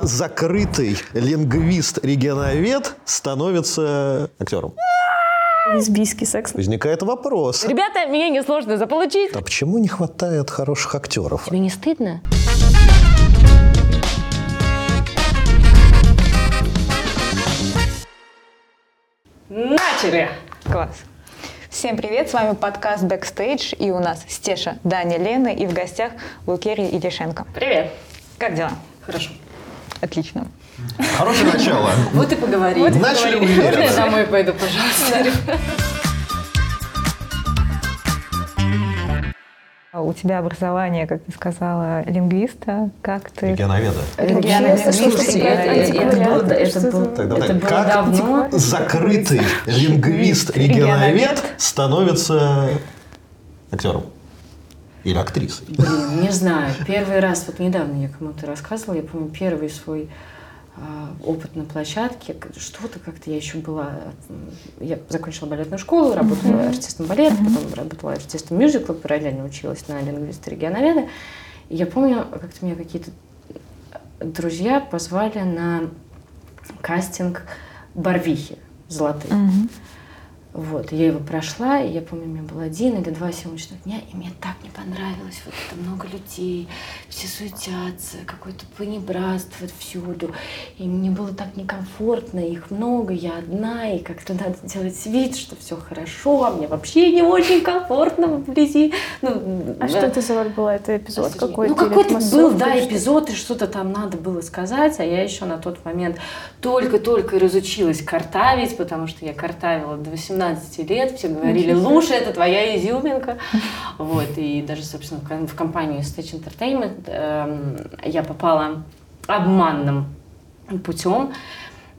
Закрытый лингвист-регионовед становится актером. Лесбийский секс. Возникает вопрос. Ребята, меня несложно заполучить. А почему не хватает хороших актеров? Тебе не стыдно? Начали! Класс. Всем привет, с вами подкаст Backstage, и у нас Стеша, Даня, Лена, и в гостях Лукерия Илишенко. Привет. Как дела? Хорошо. Отлично. Хорошее начало. Вот и поговорили. Начали Можно я уверенно. домой пойду, пожалуйста? У тебя образование, как ты сказала, лингвиста. Как ты? Регионоведа. Регионовед. Слушайте, это Тогда было как давно. закрытый лингвист-регионовед становится актером? Или актрисой? Блин, не знаю. Первый раз, вот недавно я кому-то рассказывала, я помню первый свой а, опыт на площадке. Что-то как-то я еще была... Я закончила балетную школу, работала артистом балета, потом работала артистом мюзикла, параллельно училась на лингвиста регионоведа. И я помню, как-то меня какие-то друзья позвали на кастинг Барвихи золотые. Вот, я его прошла, и я помню, у меня был один или два съемочных дня, и мне так не понравилось, вот это много людей, все суетятся, какое-то понебратство всюду, и мне было так некомфортно, их много, я одна, и как-то надо делать вид, что все хорошо, а мне вообще не очень комфортно вблизи. Ну, А что это за роль была? Это эпизод какой-то? ну, какой-то был, да, эпизод, и что-то там надо было сказать, а я еще на тот момент только-только разучилась картавить, потому что я картавила до 18 лет, все говорили, Луша, это твоя изюминка. Вот, и даже, собственно, в ком- в компанию Stage Entertainment эм, я попала обманным путем.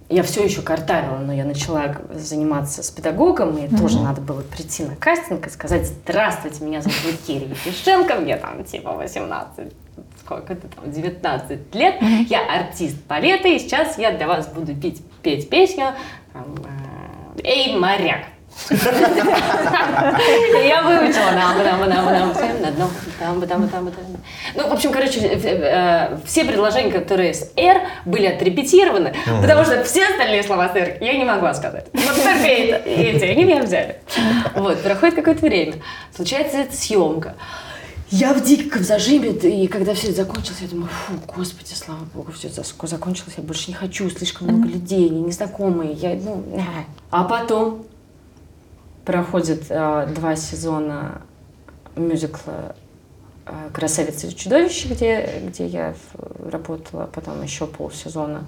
Я все еще картавила, но я начала заниматься с педагогом, и тоже надо было прийти на кастинг и сказать, здравствуйте, меня зовут Кирия Ефишенко, мне там типа 18, сколько это там, 19 лет, я артист балета, и сейчас я для вас буду петь, петь песню там, э, «Эй, моряк». Я выучила. Нам, нам, нам, нам, всем на дно. Там, там, там, там. Ну, в общем, короче, э, э, все предложения, которые с «Р», были отрепетированы, потому что все остальные слова с «Р» я не могла сказать. Вот только эти, они меня взяли. Вот, проходит какое-то время, случается эта съемка. Я в диком зажиме, и когда все это закончилось, я думаю, фу, господи, слава богу, все это закончилось, я больше не хочу, слишком много людей, они незнакомые, я, ну. А потом проходит а, два сезона мюзикла а, «Красавица и чудовище», где, где я в- работала, потом еще полсезона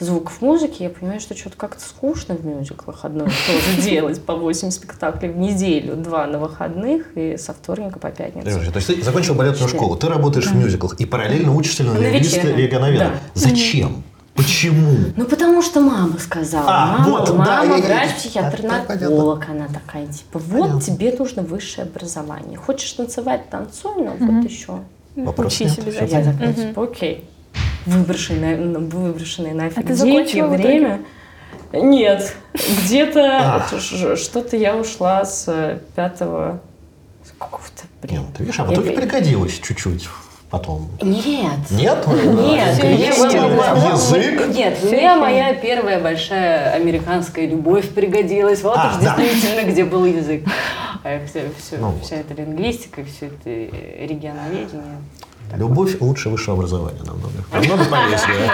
звуков музыки, я понимаю, что что-то как-то скучно в мюзиклах одно и то же делать по 8 спектаклей в неделю, два на выходных и со вторника по пятницу. То есть ты закончил балетную школу, ты работаешь в мюзиклах и параллельно учишься на На регионоведа. да. Зачем? Почему? Ну, потому что мама сказала. А, мама, вот, да, мама я- я- врач, я- психиатр, так, понятно. нарколог. Она такая, типа, вот Понятно. тебе нужно высшее образование. Хочешь танцевать, танцуй, но вот еще. Вопрос Учись нет. обязательно. Я такая, типа, окей. Выброшенное, ну, выброшенное нафиг А ты деньги, закончила в итоге? время. Нет, где-то А. что-то я ушла с э, пятого, с какого-то, блин. Нет, ты видишь, а в итоге Я- пригодилось чуть-чуть потом. Нет. Нет? Нет, язык. Нет, мне моя первая большая американская любовь пригодилась. Вот А, уж действительно, где был язык. А Ну вся эта лингвистика, все это регионоведение. Любовь лучше высшего образования намного. Намного полезнее.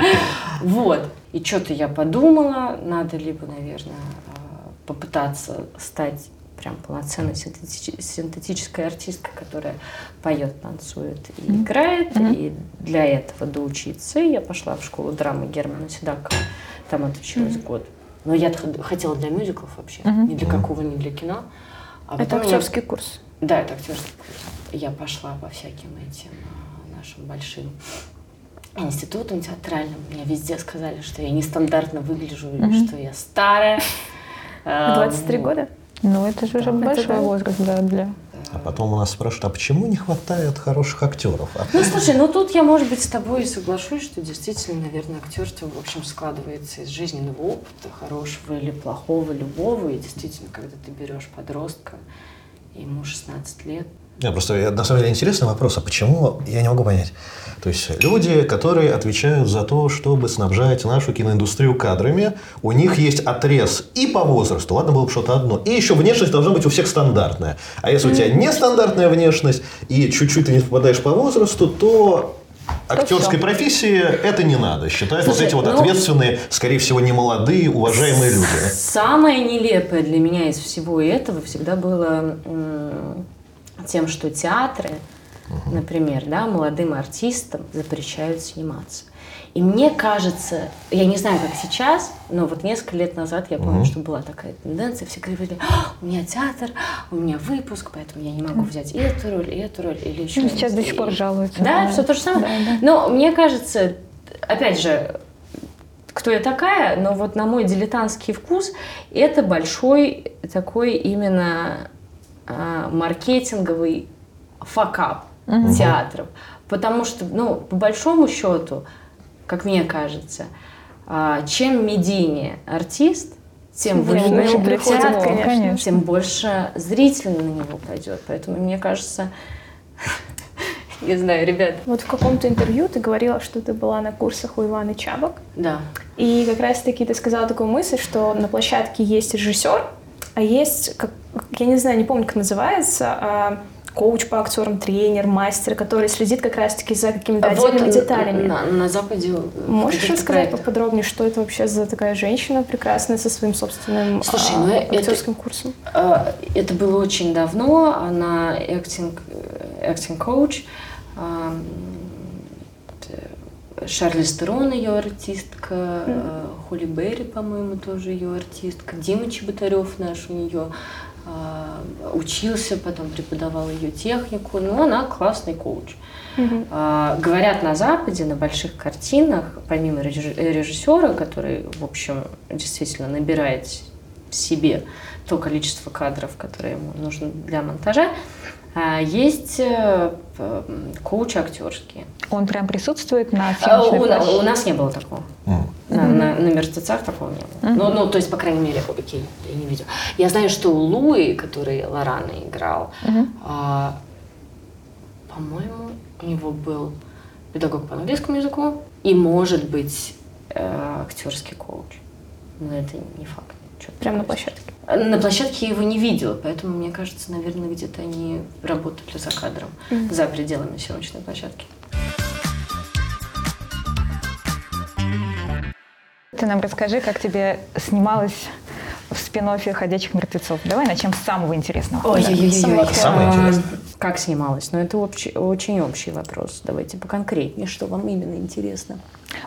Вот. И что-то я подумала, надо либо, наверное, а, попытаться стать прям полноценной синтетич- синтетической артисткой, которая поет, танцует и играет. И для этого доучиться. И я пошла в школу драмы Германа Седакова. Там отучилась год. Но я хотела для мюзиклов вообще. Ни для какого, ни для кино. А Это актерский курс. да, это актерский курс. Я пошла по всяким этим а, нашим большим институтам театральным. Мне везде сказали, что я нестандартно выгляжу, и что я старая. А, 23 вот. года? Ну, это же уже Это большой да. возраст, да, для... А потом у нас спрашивают, а почему не хватает хороших актеров? А Ну, слушай, ну тут я, может быть, с тобой и соглашусь, что действительно, наверное, актерство, в общем, складывается из жизненного опыта, хорошего или плохого, любого. И действительно, когда ты берешь подростка, ему 16 лет, Не, просто на самом деле интересный вопрос, а почему, я не могу понять. То есть люди, которые отвечают за то, чтобы снабжать нашу киноиндустрию кадрами, у них есть отрез и по возрасту, ладно, было бы что-то одно, и еще внешность должна быть у всех стандартная. А если у тебя нестандартная внешность и чуть-чуть ты не попадаешь по возрасту, то актерской профессии это не надо. Считают вот Слушай, эти вот ну- ответственные, скорее всего, не молодые, уважаемые люди. Самое нелепое для меня из всего этого всегда было тем, что театры, например, да, молодым артистам запрещают сниматься. И мне кажется, я не знаю, как сейчас, но вот несколько лет назад я помню, что была такая тенденция, все говорили, «А, у меня театр, у меня выпуск, поэтому я не могу взять и эту роль, и эту роль, или еще. Ну, сейчас до и- сих пор жалуются. Да, все то же самое. Но мне кажется, опять же, кто я такая, но вот на мой дилетантский вкус это большой такой именно маркетинговый факап театров. Потому что, ну, по большому счету, как мне кажется, а, чем медийнее артист, тем выгоднее для приходит, конечно. тем больше зрителей на него пойдет. Поэтому мне кажется, не знаю, ребят, Вот в каком-то интервью ты говорила, что ты была на курсах у Иваны Чабок. да. И как раз-таки ты сказала такую мысль, что на площадке есть режиссер, а есть, как, я не знаю, не помню, как называется, а, коуч по актерам, тренер, мастер, который следит как раз-таки за какими-то Вот отдельными деталями. На, на Западе Можешь рассказать проектах. поподробнее, что это вообще за такая женщина прекрасная со своим собственным Слушай, а, ну это- актерским курсом? А, Это было очень давно. Она acting, acting coach. Шарли Стерон ее артистка, а, Холли Берри, по-моему, тоже ее артистка, Дима Чеботарев наш у нее а, учился, потом преподавал ее технику, но она классный коуч. А, Говорят, на Западе, на больших картинах, помимо реж- режиссера, который, в общем, действительно набирает в себе то количество кадров, которое ему нужно для монтажа, есть э, коучи актерские. Он прям присутствует на А, съемочной У, на- площадке? у нас не было такого. М. На, на- на мертвецах такого не было. Ну, ну, то есть, по крайней мере, окей, я не видела. Я знаю, что у Луи, который Лорана играл, а, по-моему, у него был педагог по английскому языку и, может быть, э, актерский коуч. Но это не факт. Прямо на площадке. На площадке я его не видела, поэтому, мне кажется, наверное, где-то они работали за кадром, за пределами съемочной площадки. Ты нам расскажи, как тебе снималось в спин «Ходячих мертвецов». Давай начнем с самого интересного. Ой-ой-ой. Самое интересное. Как снималось? Ну, это общий- очень общий вопрос. Давайте поконкретнее, что вам именно интересно.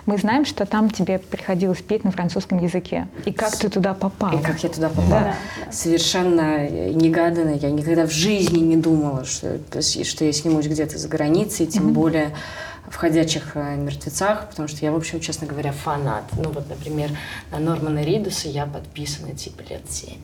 Мы знаем, что там тебе приходилось петь на французском языке. И как ты туда попал? И как я туда попала? Совершенно негаданно. Я никогда в жизни не думала, что, что я снимусь где-то за границей, тем более в «Ходячих э, мертвецах», потому что я, в общем, честно говоря, фанат. Ну вот, например, на Нормана Ридуса я подписана типа лет семь.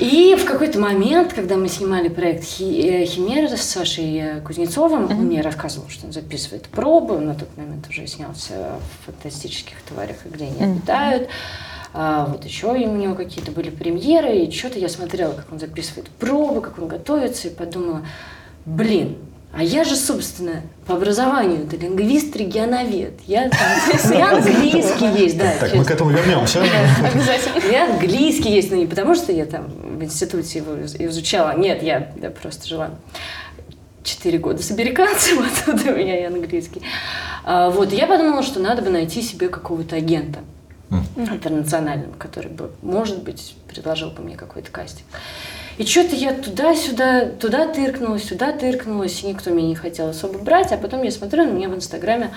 И в какой-то момент, когда мы снимали проект «Хи- э, «Химера» с Сашей Кузнецовым, он мне рассказывал, что он записывает пробы. Он на тот момент уже снялся в «Фантастических тварях», и где они обитают. А, вот еще и у него какие-то были премьеры, и что-то я смотрела, как он записывает пробы, как он готовится, и подумала, блин, а я же, собственно, по образованию это лингвист, регионовед. Я там, и английский есть, да. Так, мы к этому вернемся. И английский есть, но не потому, что я там в институте его из- изучала. Нет, я, я просто жила четыре года с американцем, оттуда у меня и английский. А, вот, и я подумала, что надо бы найти себе какого-то агента интернационального, который бы, может быть, предложил бы мне какой-то кастинг. И что-то я туда-сюда, туда тыркнулась, сюда тыркнулась, и никто меня не хотел особо брать. А потом я смотрю, на меня в Инстаграме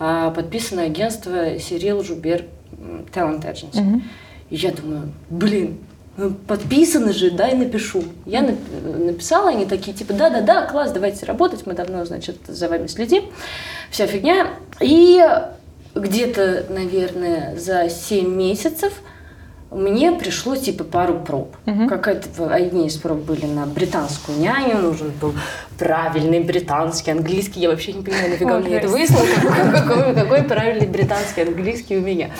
а, подписано агентство Сирил Жубер Talent Agency. И я думаю, блин, ну, подписано же, дай напишу. Я нап- написала, они такие, типа, да-да-да, класс, давайте работать, мы давно, значит, за вами следим. Вся фигня. И где-то, наверное, за 7 месяцев мне пришло типа пару проб. Какая-то, одни из проб были на британскую няню, нужен был правильный британский английский. Я вообще не понимаю, нафига мне это выяснилось, какой, правильный британский английский у меня.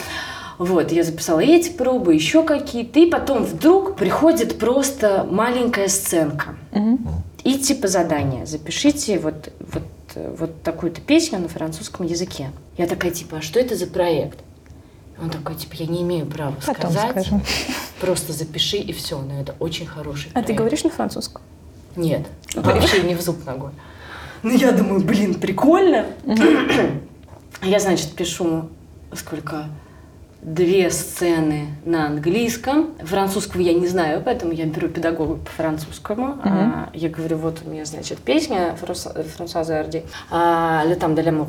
Вот, я записала эти пробы, еще какие-то, и потом вдруг приходит просто маленькая сценка. И типа задание. Запишите вот, вот, вот такую-то песню на французском языке. Я такая, типа, а что это за проект? Он такой, типа, я не имею права Потом сказать. скажем. Просто запиши и все. Но это очень хороший А ты проект. говоришь на французском? Нет. Вообще не в зуб ногой. Ну, я думаю, блин, прикольно. Я, значит, пишу сколько? Две сцены на английском. Французского я не знаю, поэтому я беру педагога по французскому. А, я говорю, вот у меня, значит, песня Франсуа- Франсуаза Арди. А, «Le temps de l'amour».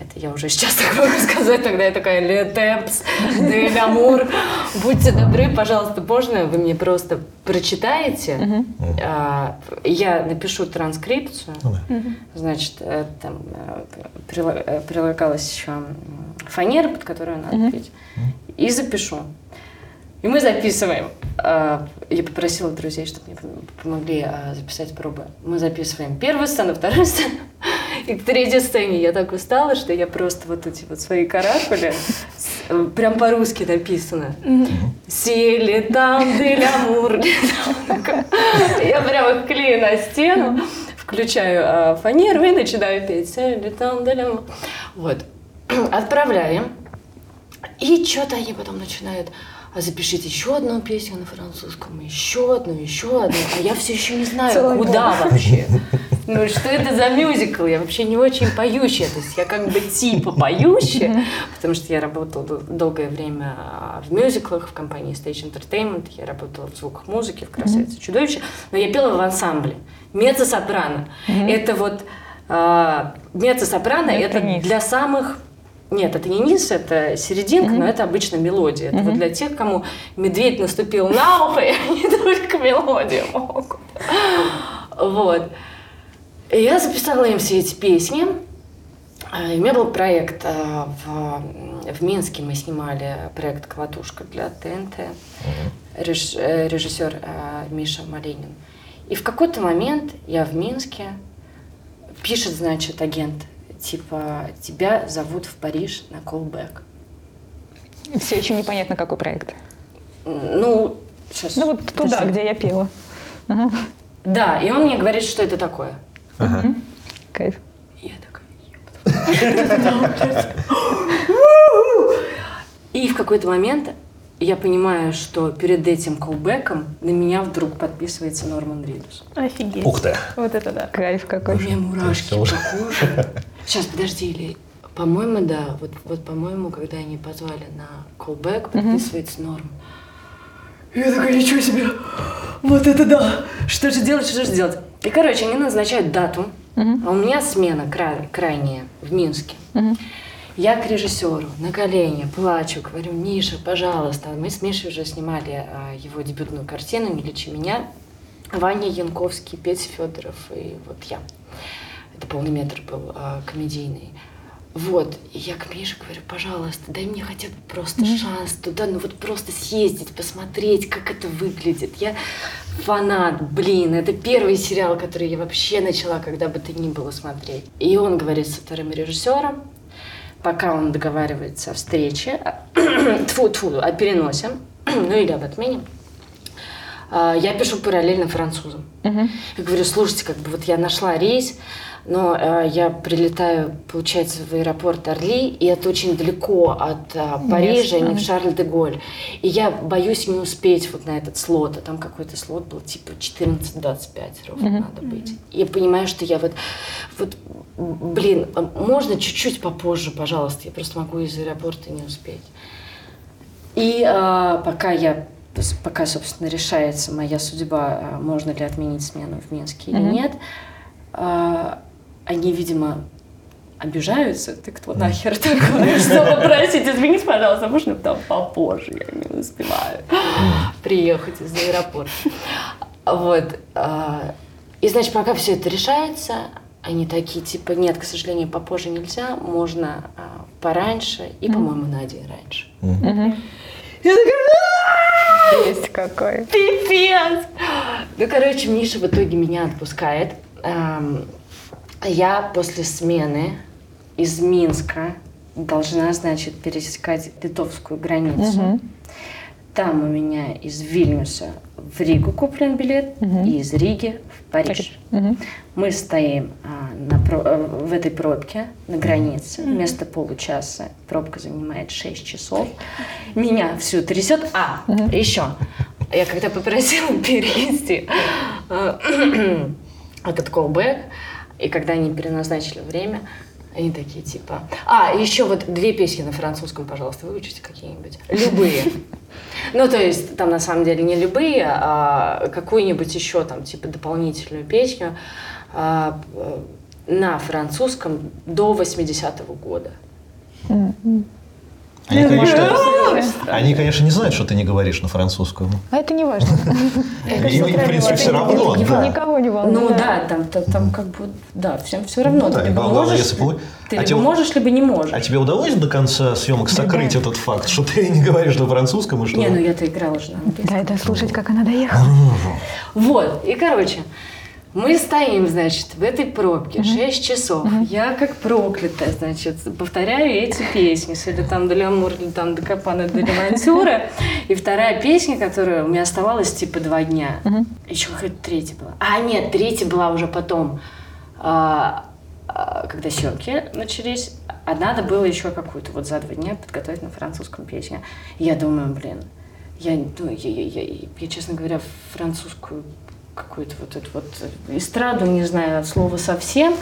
Это я уже сейчас так могу сказать, тогда я такая «Le temps de l'amour». Будьте добры, пожалуйста, можно вы мне просто прочитаете? А, я напишу транскрипцию. Ну. Значит, э, там э, э, прилагалась еще фанера, под которую надо петь. И запишу. И мы записываем. А, Я попросила друзей, чтобы мне пом- помогли а, записать пробы. Мы записываем первую сцену, вторую сцену. И к третьей сцене я так устала, что я просто вот эти вот свои каракули, э, прям по-русски написано. Сели там де лямур. Я прям их клею на стену, включаю а, фанеру и начинаю петь. Сели там де лямур. Вот. Отправляем. И что-то они потом начинают, а запишите еще одну песню на французском, еще одну, еще одну, а я все еще не знаю, Целый куда вообще. Ну, что это за мюзикл? Я вообще не очень поющая. То есть я как бы типа поющая, потому что я работала дол- долгое время а, в мюзиклах, в компании Stage Entertainment, я работала в звуках музыки, в «Красавице чудовище», но я пела в ансамбле. Меццо-сопрано. Это вот а, меццо-сопрано, Это для самых нет, это не низ, это серединка, но это обычно мелодия. Это вот для тех, кому медведь наступил на ухо, и они только мелодию могут. Вот. И я записала им все эти песни. А, И у меня был проект а, в, в Минске. Мы снимали проект «Колотушка» для ТНТ. Реж- э, режиссер а, Миша Маленин. И в какой-то момент я в Минске, пишет, значит, агент, типа, тебя зовут в Париж на колбэк. Все еще непонятно, какой проект. Ну, сейчас. Ну вот туда, где я пела. Ага. Да, и он мне говорит, что это такое. Ага. Кайф. Я такая. И в какой-то момент я понимаю, что перед этим колбеком на меня вдруг подписывается Норман Ридус. Офигеть. Ух ты. Вот это да. Кайф У какой. меня мурашки по уже. коже. Сейчас, подожди, или... По-моему, да. Вот, вот по-моему, когда они позвали на колбэк, подписывается Норм. Я такая, ничего себе! Вот это да! Что же делать, что же делать? И, короче, они назначают дату, а у меня смена кра- крайняя в Минске. Я к режиссеру на колени плачу, говорю, Миша, пожалуйста. Мы с Мишей уже снимали а, его дебютную картину «Не лечи меня». Ваня Янковский, Петя Федоров и вот я. Это полный метр был а, комедийный. Вот, и я к Мише говорю, пожалуйста, дай мне хотя бы просто шанс туда, ну вот просто съездить, посмотреть, как это выглядит. Я фанат, блин, это первый сериал, который я вообще начала, когда бы то ни было смотреть. И он говорит со вторым режиссером, пока он договаривается о встрече, тфу тфу о переносе, ну или об отмене, а, я пишу параллельно французам. Я говорю, слушайте, как бы вот я нашла рейс, но э, я прилетаю, получается, в аэропорт Орли, и это очень далеко от э, Парижа, не в Шарль-де-Голь. И я боюсь не успеть вот на этот слот, а там какой-то слот был типа 14-25 ровно надо быть. Я понимаю, что я вот, вот, блин, а можно чуть-чуть попозже, пожалуйста, я просто могу из аэропорта не успеть. И а, пока я, пока, собственно, решается моя судьба, а, можно ли отменить смену в Минске или нет, а, они, видимо, обижаются. Ты кто нахер такой? Что попросить? Извините, пожалуйста, можно там попозже? Я не успеваю приехать из аэропорта. Вот. а, И, значит, пока все это решается, они такие, типа, нет, к сожалению, попозже нельзя, можно а, пораньше и, по-моему, на день раньше. Я такая, Есть какой. пипец! Ну, короче, Миша в итоге меня отпускает. Эм, Я после смены из Минска должна, значит, пересекать литовскую границу. Там у меня из Вильнюса в Ригу куплен билет и из Риги в Париж. Мы стоим а, на э, в этой пробке на границе. Вместо получаса пробка занимает 6 часов. Меня всю трясет. А, еще. Я когда попросила перевести э, этот callback, и когда они переназначили время, они такие типа... А, еще вот две песни на французском, пожалуйста, выучите какие-нибудь. Любые. Ну, то есть, там на самом деле не любые, а какую-нибудь еще там, типа, дополнительную песню а, э, на французском до 80-го года. Они, конечно, они, конечно, не знают, что ты не говоришь на французском. А это не важно. Им, в принципе, все равно, да. Никого не волнует. Ну да, там, там, как бы, да, всем все равно. Ну ты либо А можешь, либо не можешь. А тебе удалось до конца съемок сокрыть этот факт, что ты не говоришь на французском и что... Не, ну я-то играла же на английском. Да, это слушать, как она доехала. Вот, и короче, мы стоим, значит, в этой пробке 6 часов. Я как проклятая, значит, повторяю эти песни. Или там «Де l'amor», или там «Де капана, де l'avventura». И вторая песня, которая у меня оставалась типа два дня. Еще какая-то третья была. А, нет, третья была уже потом. А, а, когда съемки начались, а надо было еще какую-то вот за два дня подготовить на французском песню. Я думаю, блин, я, ну, я, я, я, я, честно говоря, французскую какую-то вот эту вот эстраду не знаю от слова совсем.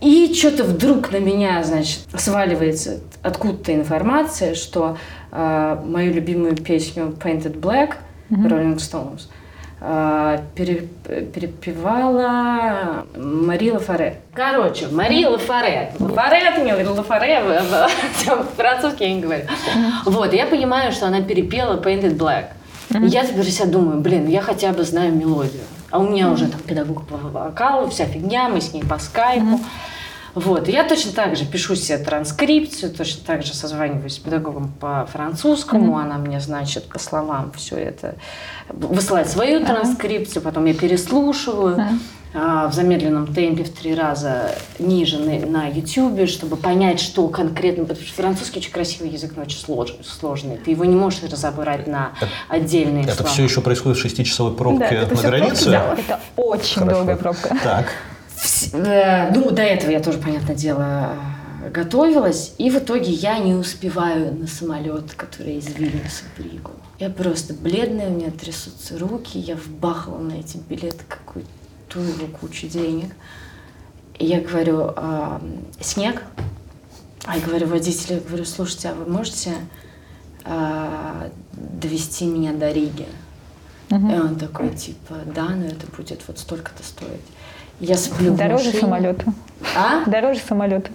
И что-то вдруг на меня, значит, сваливается откуда-то информация, что э, мою любимую песню Painted Black Rolling Stones э, пере- перепевала Мари Лафаре. Короче, Мари Лафаре. Лафаре, не Лафаре, французский я не говорю. Вот, я понимаю, что она перепела Painted Black. И я теперь себя думаю, блин, я хотя бы знаю мелодию. А у меня уже там педагог по вокалу, вся фигня, мы с ней по скайпу. Вот, и я точно так же пишу себе транскрипцию, точно так же созваниваюсь с педагогом по французскому, она мне, значит, по словам все это высылает свою транскрипцию, потом я переслушиваю. А, в замедленном темпе в три раза ниже на, на YouTube, чтобы понять, что конкретно, потому что французский очень красивый язык, но очень слож- сложный. Ты его не можешь разобрать на отдельные Это слова. все еще происходит в шестичасовой пробке Да, это на границе? Это очень Хорошо. долгая пробка. Так. Вс- э, Ну, до этого я тоже, понятное дело, э, готовилась. И в итоге я не успеваю на самолет, который из Вильнюса в Ригу. Я просто бледная, у меня трясутся руки, я вбахала на эти билеты какую-то его кучу денег. И я говорю, «А, снег? А я говорю водителю, я говорю, слушайте, а вы можете а, довести меня до Риги? И он такой, типа, да, но это будет вот столько-то стоить. Я сплю в Дороже машине. самолета. А? Дороже самолета.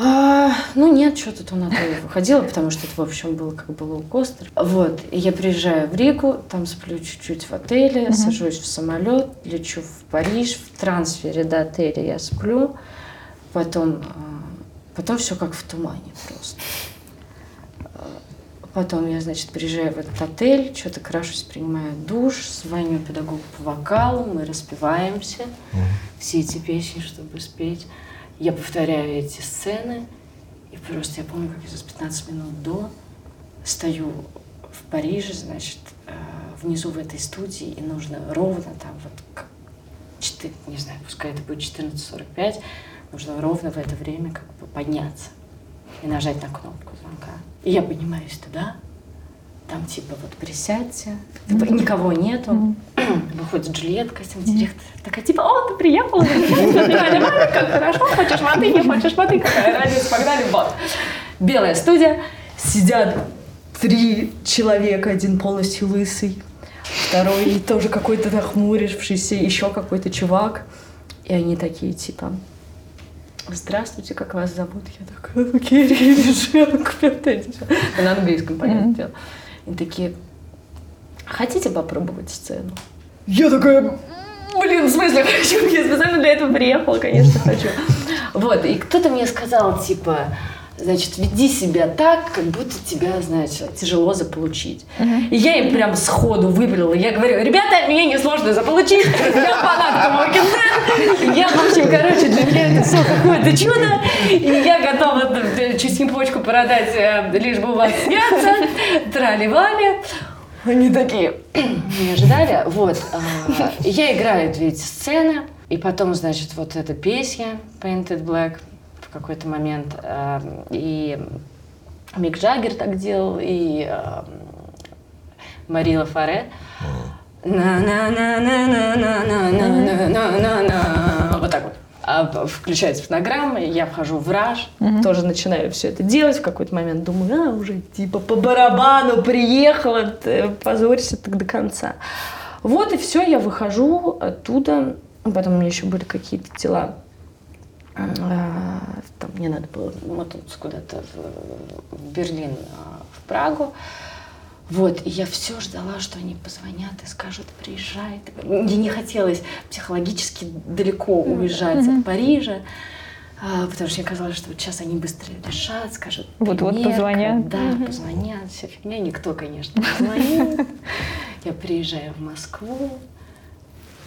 А, ну нет, что-то то на то и выходило, потому что это, в общем, был как бы лоукостер. Вот, и я приезжаю в Ригу, там сплю чуть-чуть в отеле, сажусь в самолет, лечу в Париж, в трансфере до отеля я сплю, потом, а, потом все как в тумане просто. А, Потом я, значит, приезжаю в этот отель, что-то крашусь, принимаю душ, звоню педагогу по вокалу, мы распеваемся все эти песни, чтобы спеть. Я повторяю эти сцены, и просто я помню, как я за 15 минут до стою в Париже, значит, э, внизу в этой студии, и нужно ровно там вот, как четы- не знаю, пускай это будет 14.45, нужно ровно в это время как бы подняться и нажать на кнопку звонка. И я поднимаюсь туда, там типа вот присядьте, типа, никого нету. Выходит Джульетта, костюм директор, такая типа, о, ты приехала, как хорошо, хочешь воды, не хочешь воды, какая разница, погнали, вот. Белая студия, сидят три человека, один полностью лысый, второй тоже какой-то нахмурившийся, еще какой-то чувак. И они такие типа, здравствуйте, как вас зовут? Я такая, «Ну, пятое десятое». На английском, понятное дело. И такие, хотите попробовать сцену? Я такая, блин, в смысле хочу? Я специально для этого приехала, конечно, хочу. Вот, и кто-то мне сказал, типа, значит, веди себя так, как будто тебя, значит, тяжело заполучить. И я им прям сходу выпалила. Я говорю, ребята, меня несложно заполучить. Я фанатка Dead. Я, в общем, короче, для меня это все какое-то чудо. И я готова чуть почку продать, э, лишь бы у вас сняться. Трали-вали. Они такие. Не ожидали. Вот. А, я играю две эти сцены. И потом, значит, вот эта песня Painted Black в какой-то момент. Э, и Мик Джаггер так делал, и э, Марила Фаре. Mm. Вот так вот. А, Включается фонограмма, я вхожу в раж, тоже начинаю все это делать. В какой-то момент думаю, а, уже типа по барабану приехала, позорься так до конца. Вот и все, я выхожу оттуда. Потом у меня еще были какие-то дела. Там мне надо было мотнуться куда-то в, Берлин, в Прагу. Вот, и я все ждала, что они позвонят и скажут, приезжай. Мне не хотелось психологически далеко уезжать от Парижа, а, потому что мне казалось, что вот сейчас они быстро решат, скажут, Вот-вот позвонят. Да, позвонят, вся фигня. Никто, конечно, не звонит. Я приезжаю в Москву,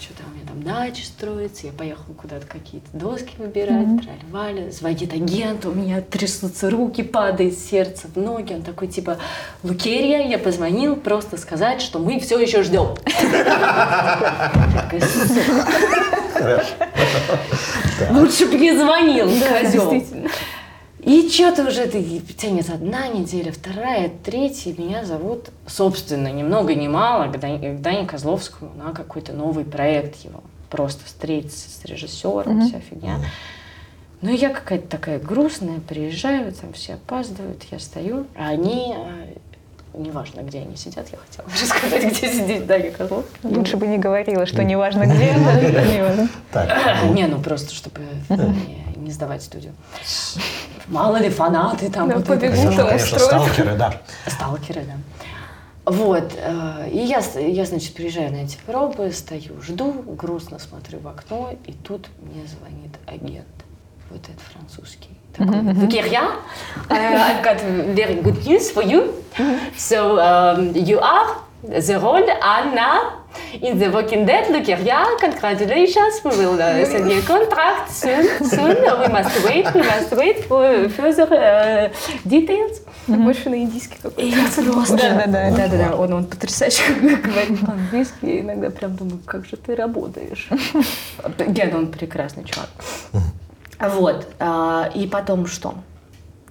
что-то у меня там дача строится, я поехала куда-то какие-то доски выбирать, траль звонит агент, у меня трясутся руки, падает сердце в ноги, он такой типа, Лукерия, я позвонил просто сказать, что мы все еще ждем. Такая, «Сука, Лучше бы не звонил, козел. И что-то уже это тянется одна неделя, вторая, третья. Меня зовут, собственно, ни много ни мало, к Дане, к Дане Козловскому на какой-то новый проект его. Просто встретиться с режиссером, вся фигня. Ну я какая-то такая грустная, приезжаю, там все опаздывают, я стою, а они, э, неважно, где они сидят, я хотела рассказать, где сидит Даня Козловский. Лучше бы не говорила, что неважно где. Так, Не, ну просто, чтобы не, сдавать студию. Мало ли фанаты там. Да, вот это побегут, всё. конечно, сталкеры, да. Сталкеры, да. Вот, э, и я, я, значит, приезжаю на эти пробы, стою, жду, грустно смотрю в окно, и тут мне звонит агент, вот этот французский. Такой, Валерия, uh, I've got very good news for you. So, um, you are the role Anna in The Walking Dead. Lukeria, congratulations, we will uh, send you a contract soon, soon. We must wait, we must wait for further uh, details. Больше на индийский какой-то. Я. Да, да, да. да, да, да. Он, он потрясающе говорит по-английски. Иногда прям думаю, как же ты работаешь. Ген, он прекрасный чувак. Вот. а, И потом что?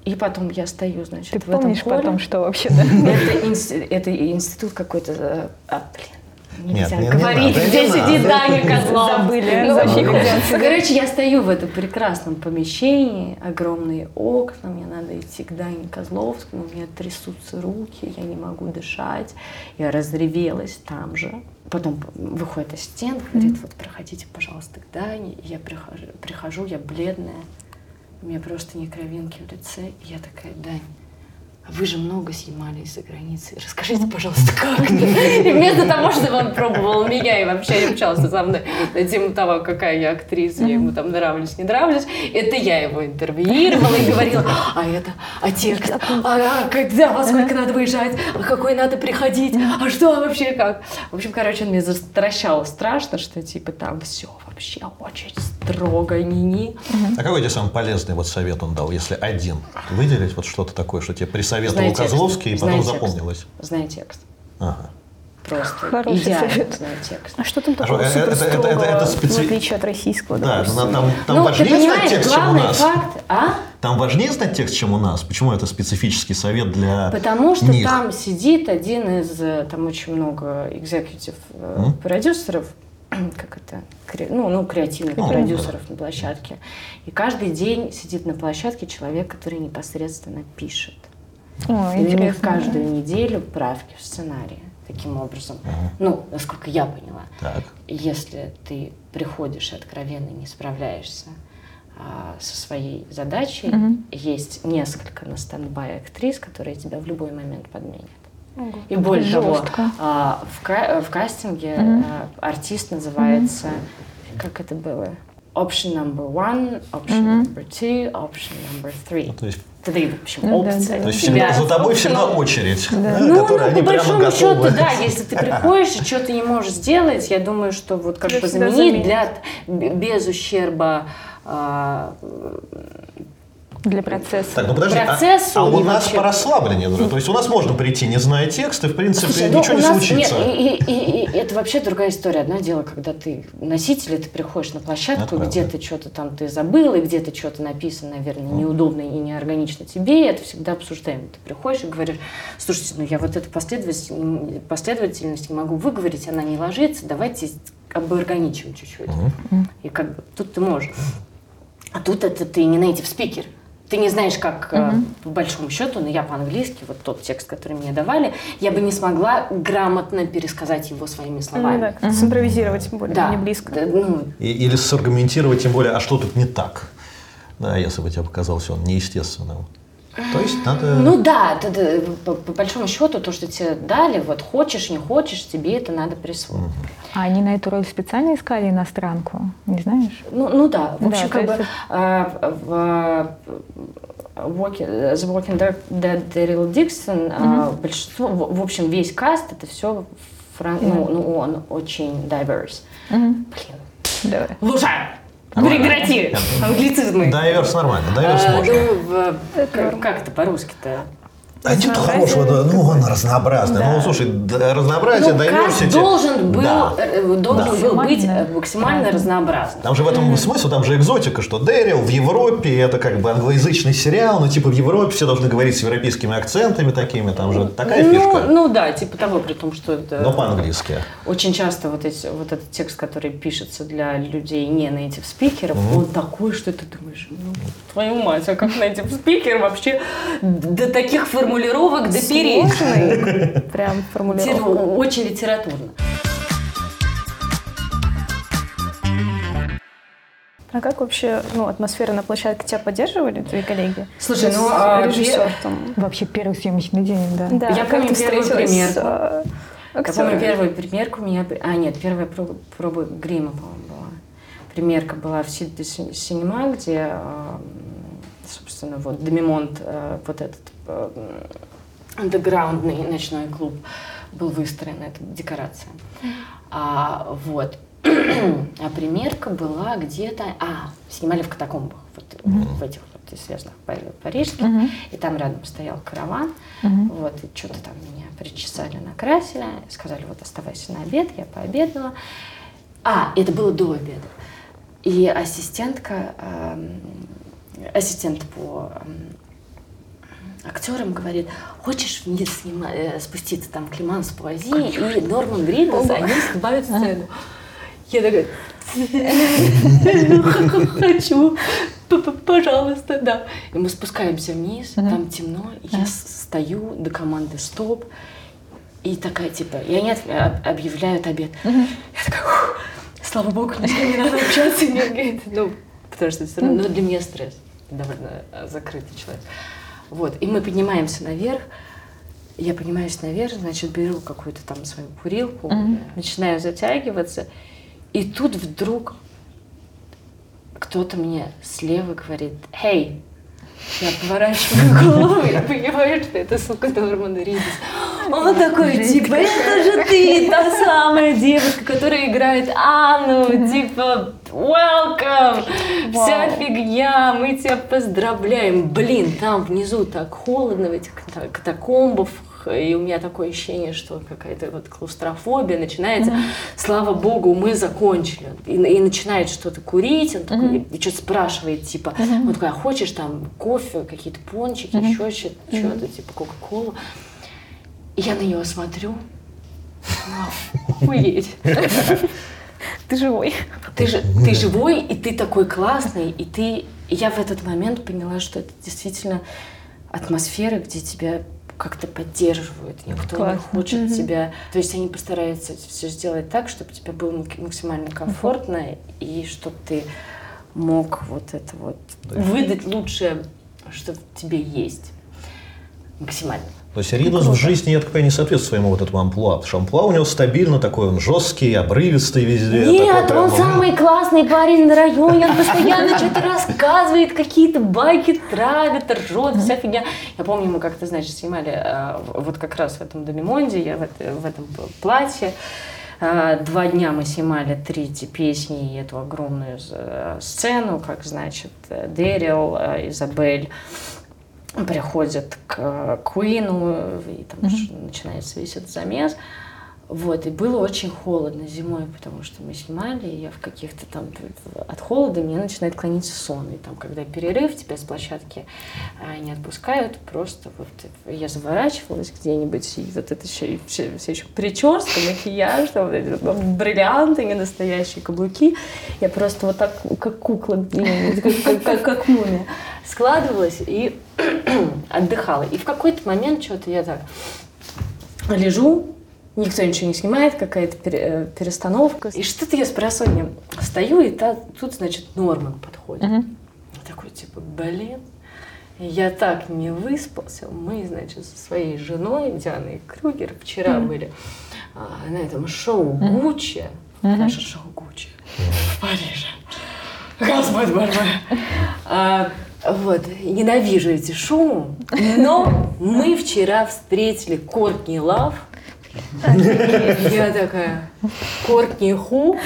И потом я стою, значит, Ты в этом помнишь холле. потом, что вообще, да? Это, инс- это институт какой-то... А, блин, Нет, нельзя не- не говорить, где сидит. Даня Козлов. Забыли, Ну, забыли. Короче, я стою в этом прекрасном помещении, огромные окна, мне надо идти к Дане Козловскому, у меня трясутся руки, я не могу дышать, я разревелась там же. Потом выходит ассистент, говорит, вот проходите, пожалуйста, к Дане. Я прихожу, прихожу, я бледная, у меня просто не кровинки в лице. И я такая, Дань, вы же много снимали из-за границы. Расскажите, пожалуйста, как? И вместо того, чтобы он пробовал меня и вообще общался со мной на тему того, какая я актриса, я ему там нравлюсь, не нравлюсь, это я его интервьюировала и говорила, а это, а текст, а, а когда, во сколько надо выезжать, а какой надо приходить, а что вообще как? В общем, короче, он меня застращал страшно, что типа там все вообще очень строго, ни-ни. А какой тебе самый полезный вот совет он дал, если один? Выделить вот что-то такое, что тебе присоветовал Знай текст. Козловский и Знай потом текст. запомнилось? Знай текст. Ага. Просто Хороший идеально совет. знай текст. А что там такого это- это- супер это- это- это специ- в отличие от российского, Да, допустим? но там, там ну, важнее знать текст, чем у главный нас. факт, а? Там важнее знать текст, чем у нас. Почему это специфический совет для Потому что них? там сидит один из, э, там очень много экзекутив э, продюсеров, как это, кре- ну, ну, креативных Ну, продюсеров на площадке. И каждый день сидит на площадке человек, который непосредственно пишет. О, И у них интересно. каждую неделю правки в сценарии. Таким образом. Ну, насколько я поняла. Так. Если ты приходишь и откровенно не справляешься а, со своей задачей, есть несколько на стендбай актрис, которые тебя в любой момент подменят. И более того, Жестко. а, в, ка- в кастинге а, артист называется, как это было? Option number one, option number two, option number three. Ну, то есть, Три, в общем, Да, да, опции. да. то есть всегда, за тобой всегда очередь, да, ну, которую ну, они по прямо большому счету, готовы. да, если ты приходишь и что-то не можешь сделать, я думаю, что вот как Тебя бы всегда заменить для, без ущерба а, Для процесса. Так, ну подожди, а- Процессу а, у и нас вообще- по расслаблению, друзья. то есть у нас можно прийти, не зная текст, и в принципе Слушай, ну, ничего у не нас случится. Нет, и, и- и- и это вообще другая история. Одно дело, когда ты носитель, и ты приходишь на площадку, Это где правда. ты что-то там ты забыл, и где-то что-то написано, наверное, неудобно и неорганично тебе, и это всегда обсуждаем. Ты приходишь и говоришь, слушайте, ну я вот эту последовательность, последовательность не могу выговорить, она не ложится, давайте оборганичим чуть-чуть. И как бы тут ты можешь. А тут это ты не native speaker. Ты не знаешь, как э, по большому счету, но я по-английски, вот тот текст, который мне давали, я бы не смогла грамотно пересказать его своими Ну, словами. да, симпровизировать более Да, не близко. да, ну, И- или саргументировать, тем более, а что тут не так? Да, если бы тебе показался он неестественным. То есть надо... ну да, это- это, по, по большому счету, то, что тебе дали, вот хочешь, не хочешь, тебе это надо присвоить. А они на эту роль специально искали иностранку, не знаешь? Ну, ну да, в общем, Да, как бы есть э, в Walking- The Walking Dead Dead Дэрил Диксон, э, большинство, в, в общем, весь каст, это все, ну, ну, он очень diverse. Блин, Давай. Лужа, прекрати, англицизмы. Дайверс нормально, дайверс А, можно. ну, как это по-русски-то? А что-то разнообразие хорошего, да, ну он разнообразный. Ну, слушай, да, разнообразие, Ну, diversity. должен был, Да. э, должен Да. был быть Максимально э, максимально разнообразным. Там же в этом смысл, там же экзотика, что Дэрил в Европе, это как бы англоязычный сериал, но типа в Европе все должны говорить с европейскими акцентами такими, там же такая ну, фишка. ну да, типа того, при том, что это Но по-английски. очень часто вот, эти, вот этот текст, который пишется для людей не native спикеров, он такой, что ты думаешь, ну, твою мать, а как native спикер вообще до таких формулировок допереть? Сложный прям формулировка. Очень литературно. А как вообще ну, атмосфера на площадке тебя поддерживали, твои коллеги? Слушай, ну, а, режиссер там. Вообще первый съемочный день, да. Да, Я как помню первую примерку. э, Я помню первую примерку у меня... А, нет, первая проба, проба грима, по-моему, была. Примерка была в Синема, где, э, собственно, вот Демимонт, э, вот этот э, андеграундный ночной клуб был выстроен, это декорация. А, вот. А примерка была где-то... А, снимали в катакомбах, вот, в этих вот известных пари- парижских. И там рядом стоял караван. Вот, и что-то там меня причесали, накрасили. Сказали, вот оставайся на обед. Я пообедала. А, это было до обеда. И ассистентка, эм, ассистент по актерам говорит, хочешь вниз снима- э, спуститься там Климанс Пуази и Норман Гридус, они снимают сцену. Я такая, хочу, пожалуйста, да. И мы спускаемся вниз, там темно, я стою до команды «Стоп», и такая, типа, и они от- об- объявляют обед. Я такая, «Ух, слава богу, кем не надо общаться. Мне Ну, потому что все равно для меня стресс. Довольно э, закрытый человек. Вот, и мы поднимаемся наверх. Я поднимаюсь наверх, значит, беру какую-то там свою курилку, начинаю затягиваться. И тут вдруг кто-то мне слева говорит, «Эй!» Я поворачиваю голову, я понимаю, что это, сука, Норман Ридус. Он такой, типа, это же ты, та самая девушка, которая играет Анну, типа, welcome, вся фигня, мы тебя поздравляем. Блин, там внизу так холодно в этих ката- катакомбах, и у меня такое ощущение, что какая-то вот клаустрофобия начинается. Слава богу, мы закончили. И, и начинает что-то курить, он такой, и что-то спрашивает, типа, он такой, а хочешь там кофе, какие-то пончики, еще что- что-то, типа Кока-Колу. И я на нее смотрю. Охуеть. Ты живой. Ты, же, ты живой, и ты такой классный, и ты... и я в этот момент поняла, что это действительно атмосфера, где тебя как-то поддерживают, никто Классно. не хочет тебя... То есть они постараются все сделать так, чтобы тебе было мак- максимально комфортно, и чтобы ты мог вот это вот выдать лучшее, что в тебе есть. Максимально. То есть Ридус в жизни, я так понимаю, не соответствует своему вот этому амплуа. Потому что амплуа у него стабильно такой, он жесткий, обрывистый везде. Нет, такой он прям, самый классный парень на районе, он постоянно что-то рассказывает, какие-то байки травит, ржет, вся фигня. Я помню, мы как-то, значит, снимали э, вот как раз в этом Домимонде, я в, это- в этом платье, А, Два дня мы снимали три эти песни и эту огромную э, сцену, как, значит, э, Дэрил, э, Изабель приходят к Куину, и там уже начинается весь этот замес. Вот, и было очень холодно зимой, потому что мы снимали, и я в каких-то там от холода мне начинает клониться сон. И там, когда перерыв, тебя с площадки а, не отпускают, просто вот я заворачивалась где-нибудь, и вот это еще, все, все еще прическа, макияж, там, бриллианты, не настоящие каблуки. Я просто вот так, как кукла, как, как, как, как мумия, складывалась и отдыхала. И в какой-то момент что-то я так лежу, никто ничего не снимает, какая-то э, перестановка. И что-то я с просонья стою, и та- тут, значит, Норман подходит. Такой, типа, блин, я так не выспался. Мы, значит, со своей женой Дианой Крюгер вчера были а, на этом шоу Гуччи. Наше шоу Гуччи в Париже. Господь боже. А, вот, ненавижу эти шоу, но мы вчера встретили Кортни Лав. Я такая, Кортни Ху?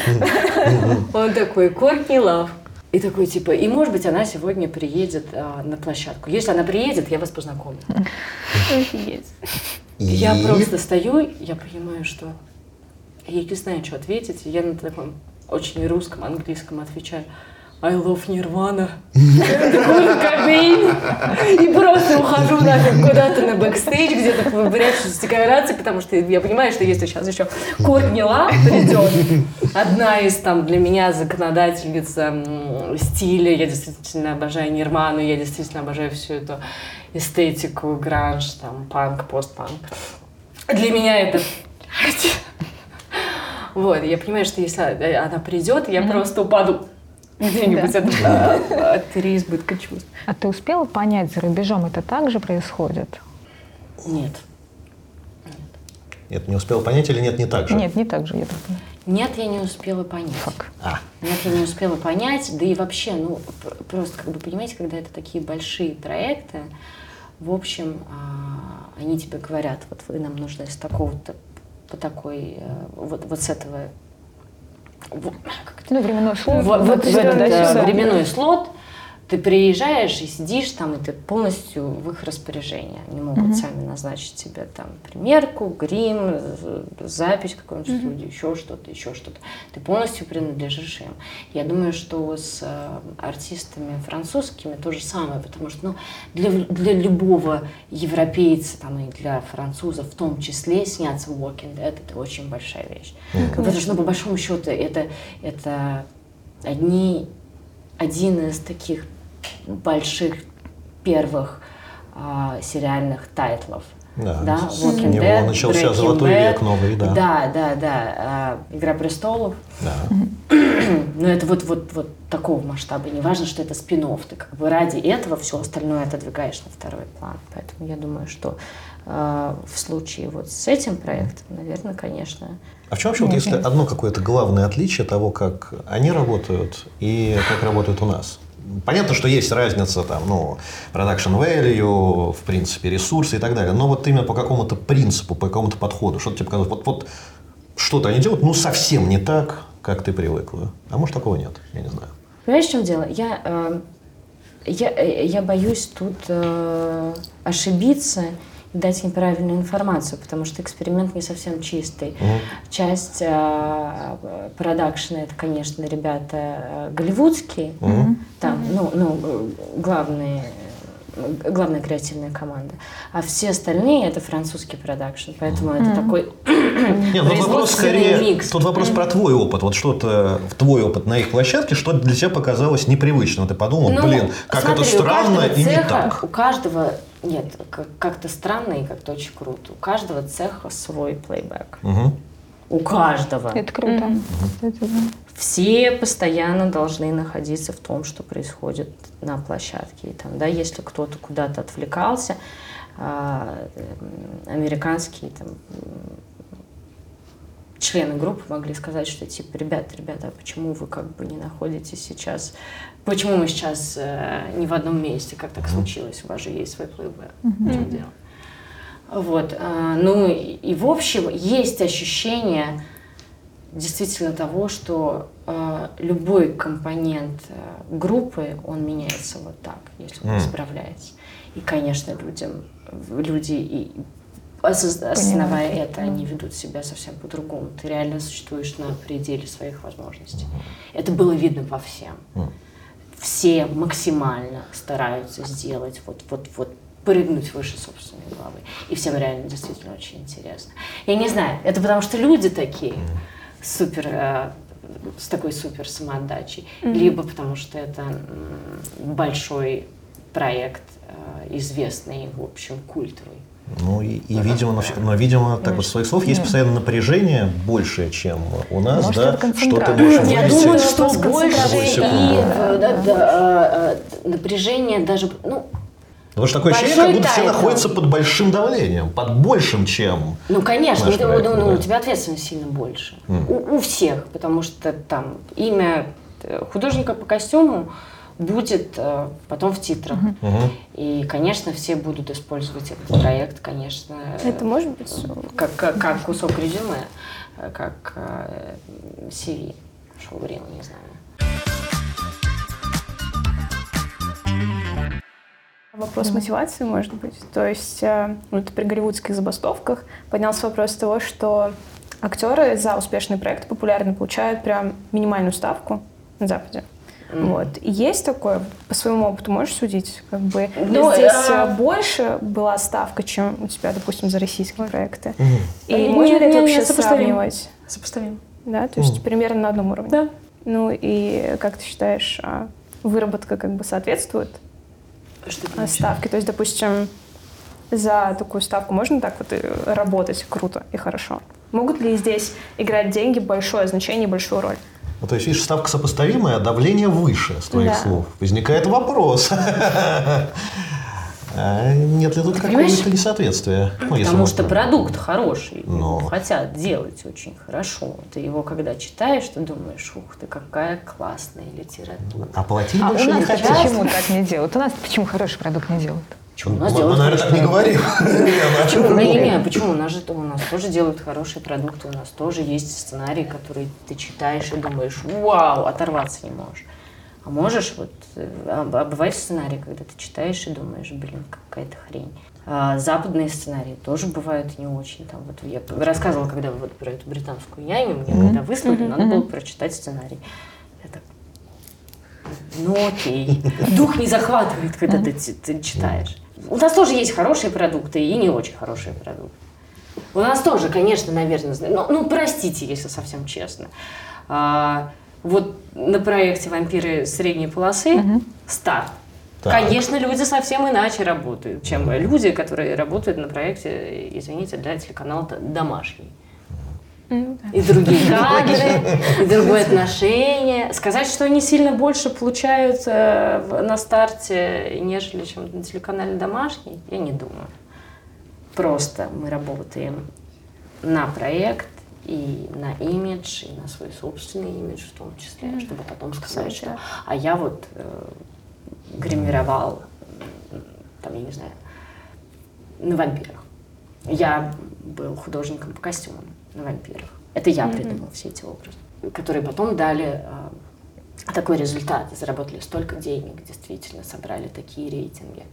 Он такой, Кортни Лав. И такой, типа, и может быть она сегодня приедет а, на площадку. Если она приедет, я вас познакомлю. Офигеть. Я просто стою, я понимаю, что я не знаю, что ответить. и Я на таком очень русском, английском отвечаю. I love Nirvana. Кобейн. И просто ухожу нафиг куда-то на бэкстейдж, где-то прячусь в декорации, потому что я понимаю, что если сейчас еще Кортни Лав придет, одна из там для меня законодательниц стиля, я действительно обожаю Нирвану, я действительно обожаю всю эту эстетику, гранж, там, панк, постпанк. Для меня это... Вот, я понимаю, что если она придет, я просто упаду где-нибудь от, от переизбытка чувств. А ты успела понять, за рубежом это также происходит? Нет. Нет, не успел понять или нет, не так же? Нет, не так же, я так понимаю. Нет, я не успела понять. А, Нет, я не успела понять, да и вообще, ну, пр- просто, как бы, понимаете, когда это такие большие проекты, в общем, а, они тебе говорят, вот вы нам нужны с такого-то, по такой, э, вот, вот с этого, Ну, временной слот. вот, вот в этот да, временной слот ты приезжаешь и сидишь там, и ты полностью в их распоряжении. Они могут сами назначить тебе там примерку, грим, запись в какой-нибудь студии, еще что-то, еще что-то. Ты полностью принадлежишь им. Я думаю, что с э, артистами французскими то же самое, потому что ну, для, для любого европейца там, и для французов в том числе сняться в Walking Dead это очень большая вещь. Потому что ну, по большому счету это, это одни, один из таких больших первых а, сериальных тайтлов. Да, с Walking него Dead, начался Breaking золотой Bad. век новый, да. Да, да, да. а, Игра престолов. да. Но это вот, вот, вот такого масштаба. Не важно, что это спин Ты как бы ради этого все остальное отодвигаешь на второй план. Поэтому я думаю, что э, в случае вот с этим проектом, наверное, конечно, А в чем вообще, вот, если одно какое-то главное отличие того, как они работают и как работают у нас? Понятно, что есть разница там, ну, production value, в принципе, ресурсы и так далее, но вот именно по какому-то принципу, по какому-то подходу, что-то тебе показалось, вот, вот что-то они делают, ну, совсем не так, как ты привыкла. А может, такого нет, я не знаю. Понимаешь, в чем дело? Я, э, я, э, я боюсь тут э, ошибиться дать неправильную информацию, потому что эксперимент не совсем чистый. Часть э, продакшена это, конечно, ребята э, голливудские, там, ну, ну, э, главные главная креативная команда, а все остальные это французский продакшн, поэтому это такой Нет, ну, вопрос скорее, микс. тут вопрос про твой опыт. Вот что-то в твой опыт на их площадке, что для тебя показалось непривычно. Ты подумал, Ну, блин, как смотри, это странно и не цеха- так. У каждого, нет, как- как-то странно и как-то очень круто. У каждого цеха свой плейбэк. Мгм. У каждого. Это круто. Кстати, да. Все постоянно должны находиться в том, что происходит на площадке. И там, да, если кто-то куда-то отвлекался, а, эм, американские там, члены группы могли сказать, что типа, ребята, ребята, а почему вы как бы не находитесь сейчас, почему мы сейчас э, не в одном месте, как так случилось, у вас же есть свой плейбэк, в чем дело. Вот, а, ну и, и в общем есть ощущение действительно того, что э, любой компонент э, группы, он меняется вот так, если он М. исправляется. И, конечно, людям, люди, и, осоз- осознавая это, они ведут себя совсем по-другому. Ты реально существуешь на пределе своих возможностей. Это было видно во всем. Все максимально стараются сделать вот, вот, вот прыгнуть выше собственной головы. И всем реально действительно очень интересно. Я не знаю, это потому что люди такие супер, э, с такой супер самоотдачей, либо потому что это большой проект, э, известный, в общем, культовый. Ну и, и, видимо, но, но, видимо, так вот, с своих слов, есть постоянное напряжение больше, чем у нас, Может, да, это что ты концентрация. можешь Я думаю, что больше и э, да, да, э, э, напряжение даже, ну, Потому что такое ощущение, Большой как будто все находятся под большим давлением, под большим, чем... Ну, конечно, Наш это, проект, ну, ну, да. у тебя ответственность сильно больше. Мгм. У, у всех, потому что там имя э, художника по костюму будет э, потом в титрах. Мгм. И, конечно, все будут использовать этот проект, конечно, э, Это может быть... как, как, как кусок резюме, э, как э, CV, шоу-рил, не знаю. Вопрос мотивации, может быть. То есть, э, вот при голливудских забастовках поднялся вопрос того, что актеры за успешный проект популярно получают прям минимальную ставку на Западе. Вот. И есть такое, по своему опыту можешь судить? Как бы Ну, здесь а- э, больше была ставка, чем у тебя, допустим, за российские проекты. Мгм. И можно ли это вообще сопоставимо. сравнивать? Сопоставим. Да, то есть Мгм. примерно на одном уровне. Да. Ну и как ты считаешь, а, выработка как бы соответствует Что ты а, ставке? То есть, допустим, за такую ставку можно так вот и работать круто и хорошо? Могут ли здесь играть деньги большое значение большую роль? Ну, то есть, видишь, ставка сопоставимая, а давление выше, с твоих Да. слов. Возникает вопрос. А Нет ли тут какого-то несоответствия? Ну, Потому что продукт хороший, Но. его хотят делать очень хорошо. Ты его когда читаешь, ты думаешь, ух ты, какая классная литература. А платить А у больше не нас хотят? почему так не делают? У нас почему хороший продукт не делают? Почему? У нас Мы, делают наверное, так не говорим. Почему? Ну, не, не, почему? У нас же у нас тоже делают хорошие продукты, у нас тоже есть сценарий, который ты читаешь и думаешь, вау, оторваться не можешь. А можешь вот э, а- а бывает сценарий, когда ты читаешь и думаешь, блин, какая-то хрень. А западные сценарии тоже бывают не очень. Там, вот я рассказывала, когда вот про эту британскую няню, мне когда выслали, надо было прочитать сценарий. Я так, ну окей. Дух не захватывает, когда ты, ты читаешь. У нас тоже есть хорошие продукты и не очень хорошие продукты. У нас тоже, конечно, наверное, ну, ну, простите, если совсем честно. А, вот на проекте «Вампиры средней полосы» старт. Так. Конечно, люди совсем иначе работают, чем люди, которые работают на проекте, извините, для телеканала «Д- «Домашний». И другие кадры, и другое отношение. Сказать, что они сильно больше получают э, на старте, нежели чем на телеканале «Домашний», я не думаю. Просто мы работаем на проект и на имидж, и на свой собственный имидж в том числе, чтобы потом сказать, что да. а я вот э, гримировал, там, я не знаю, на вампирах. Я был художником по костюмам на вампирах. Это я придумал все эти образы, которые потом дали э, такой результат. Заработали столько денег, действительно, собрали такие рейтинги.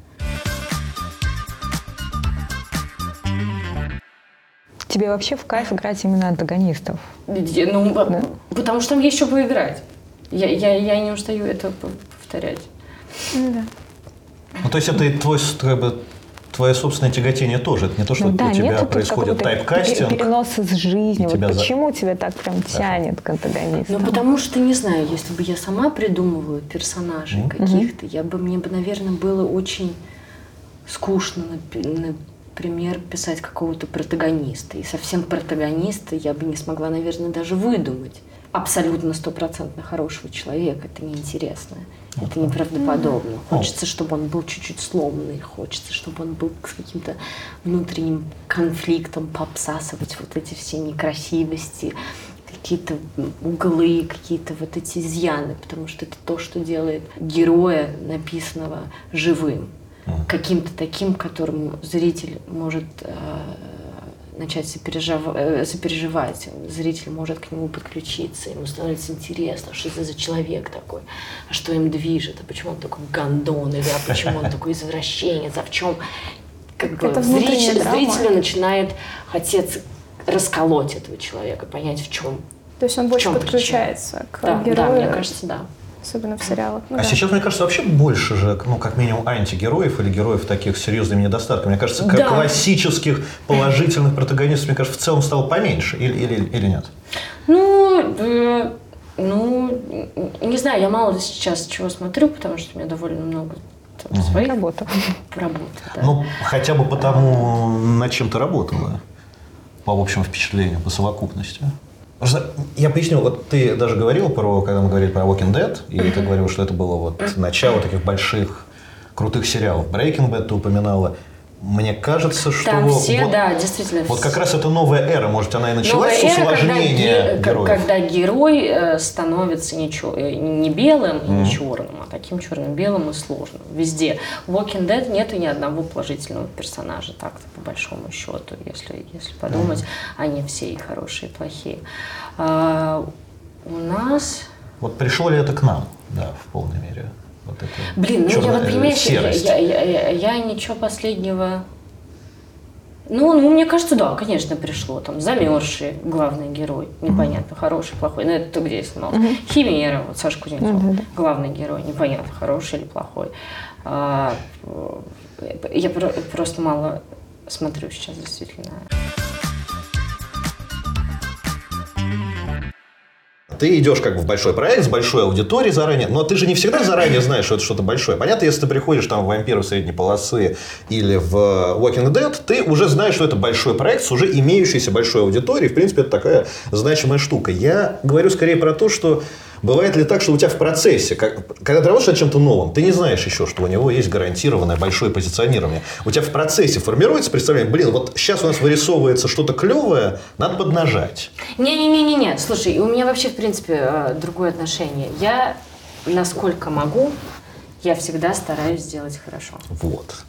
Тебе вообще в кайф играть именно антагонистов? Я- Ну, Да. потому что там есть что поиграть. Я, я, я не устаю это повторять. Ну да. Ну, то есть это и твой, как бы, твое собственное тяготение тоже. Это не то, что Ну да, у тебя происходит тайпкастинг. пер- переноса с жизни. Вот тебя за- почему тебя так прям тянет к антагонистам? Ну, потому что, не знаю, если бы я сама придумывала персонажей каких-то, я бы, мне бы, наверное, было очень скучно, например, писать какого-то протагониста. И совсем протагониста я бы не смогла, наверное, даже выдумать. Абсолютно стопроцентно хорошего человека. Это неинтересно. Это неправдоподобно. Хочется, чтобы он был чуть-чуть сломанный. Хочется, чтобы он был с каким-то внутренним конфликтом, пообсасывать вот эти все некрасивости, какие-то углы, какие-то вот эти изъяны, потому что это то, что делает героя, написанного живым, каким-то таким, которому зритель может э, начать сопережив- э, сопереживать. Зритель может к нему подключиться, ему становится интересно, что это за человек такой, а что им движет, а почему он такой гондон, или а почему он такой извращенец, а в чем как бы зритель, зрителю начинает хотеть расколоть этого человека, понять в чем. То есть он больше подключается к Да, да, герою, мне кажется, да. Особенно в сериалах. Ну А да. сейчас, мне кажется, вообще больше же, ну, как минимум, антигероев или героев таких с серьезными недостатками. Мне кажется, как Да. классических положительных протагонистов, мне кажется, в целом стало поменьше. Или, или, или нет? Ну, э, ну, не знаю, я мало сейчас чего смотрю, потому что у меня довольно много там, своих Работа. работ. да. Ну, хотя бы потому, над чем ты работала. По общему впечатлению, по совокупности. Что Я поясню, вот ты даже говорил про, когда мы говорили про Walking Dead, и ты говорил, что это было вот начало таких больших, крутых сериалов. Breaking Bad ты упоминала. Мне кажется, что... Там все, вот, да, действительно. Вот как раз это новая эра, может, она и началась с Новая эра, когда, усложнения ге- героев. когда герой э, становится не, чё- э, не белым и не черным, а таким черным, белым и сложным. Везде. В Walking Dead нету ни одного положительного персонажа, так-то по большому счету, если, если подумать, они все и хорошие, и плохие. А, у нас... Вот пришло ли это к нам, да, в полной мере? Вот это Блин, ну я черная- вот, понимаешь, я, я, я, я- я ничего последнего... Ну, ну, мне кажется, да, конечно, пришло. Там замерзший главный герой. Непонятно, хороший, плохой. Ну, это то, где я снимался. Химера, вот Саша Кузнецов, главный герой. Непонятно, хороший или плохой. А, э, я про- просто мало смотрю сейчас, действительно. Ты идешь как бы в большой проект с большой аудиторией заранее, но ты же не всегда заранее знаешь, что это что-то большое. Понятно, если ты приходишь там в «Вампиры средней полосы» или в «Walking Dead», ты уже знаешь, что это большой проект с уже имеющейся большой аудиторией. В принципе, это такая значимая штука. Я говорю скорее про то, что Бывает ли так, что у тебя в процессе, как- когда ты работаешь над чем-то новым, ты не знаешь еще, что у него есть гарантированное большое позиционирование. У тебя в процессе формируется представление, блин, вот сейчас у нас вырисовывается что-то клевое, надо поднажать. Не-не-не-не, слушай, у меня вообще, в принципе, э, другое отношение. Я, насколько могу, я всегда стараюсь сделать хорошо. Вот.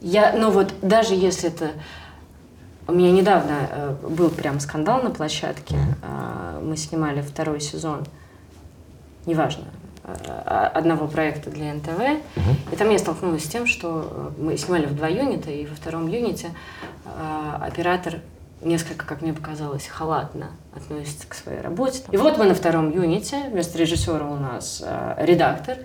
Я, ну вот, даже если это... У меня недавно э, был прям скандал на площадке. Э, мы снимали второй сезон, неважно, э, одного проекта для НТВ. И там я столкнулась с тем, что мы снимали в два юнита, и во втором юните э, оператор несколько, как мне показалось, халатно относится к своей работе. И вот мы на втором юните, вместо режиссера у нас э, редактор.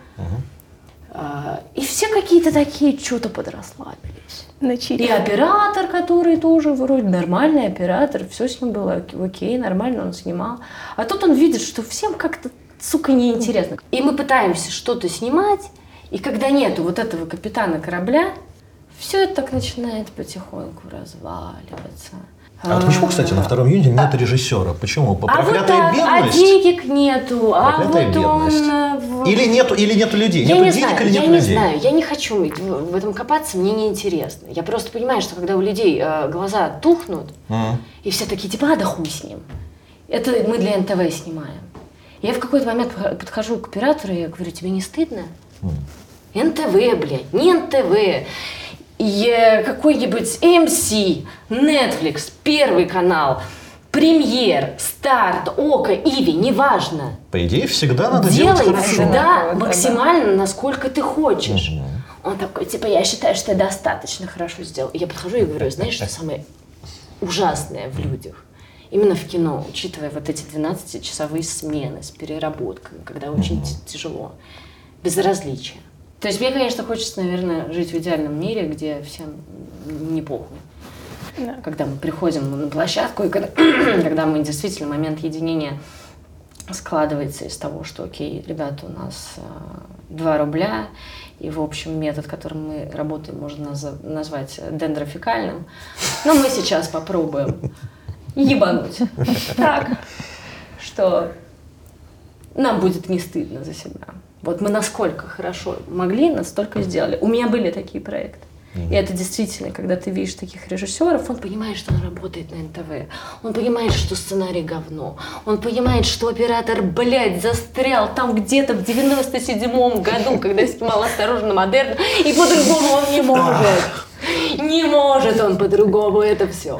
А, И все какие-то такие что-то подрасслабились. На И оператор, который тоже вроде нормальный оператор, все с ним было ок- окей, нормально он снимал. А тут он видит, что всем как-то, сука, неинтересно. И мы пытаемся что-то снимать, и когда нету вот этого капитана корабля, все это так начинает потихоньку разваливаться. А вот почему, кстати, на втором июне нет режиссера? Почему? По А вот так, а денег нету, а Проклятая вот он... бедность. э, в- Или нету, или нету людей? Я нету не денег знаю, или я нету не людей? знаю, я не хочу в этом копаться, мне неинтересно. Я просто понимаю, что когда у людей э, глаза тухнут, Мгм. и все такие, типа, а да хуй с ним. Это мы для НТВ снимаем. Я в какой-то момент подхожу к оператору, и я говорю, тебе не стыдно? НТВ, блядь, не НТВ. И, э, какой-нибудь AMC, Netflix, Первый канал, Премьер, Старт, Око, Иви, неважно. По идее, всегда надо делать Делай хорошо. всегда да, максимально, насколько ты хочешь. Он такой, типа, я считаю, что я достаточно хорошо сделал. И я подхожу и говорю, знаешь, что самое ужасное в людях? Именно в кино, учитывая вот эти 12-часовые смены с переработками, когда очень т- тяжело. Безразличие. То есть мне, конечно, хочется, наверное, жить в идеальном мире, где всем не похуй. Да. Когда мы приходим на площадку, и когда, когда мы действительно момент единения складывается из того, что, окей, ребята, у нас 2 рубля, и, в общем, метод, которым мы работаем, можно наз- назвать дендрофикальным. Но мы сейчас попробуем ебануть так, что нам будет не стыдно за себя. Вот мы насколько хорошо могли, настолько сделали. У меня были такие проекты. И это действительно, когда ты видишь таких режиссеров, он понимает, что он работает на НТВ. Он понимает, что сценарий говно. Он понимает, что оператор, блядь, застрял там где-то в 97-м году, когда снимал «Осторожно, модерн», и по-другому он не может. Не может он по-другому это все.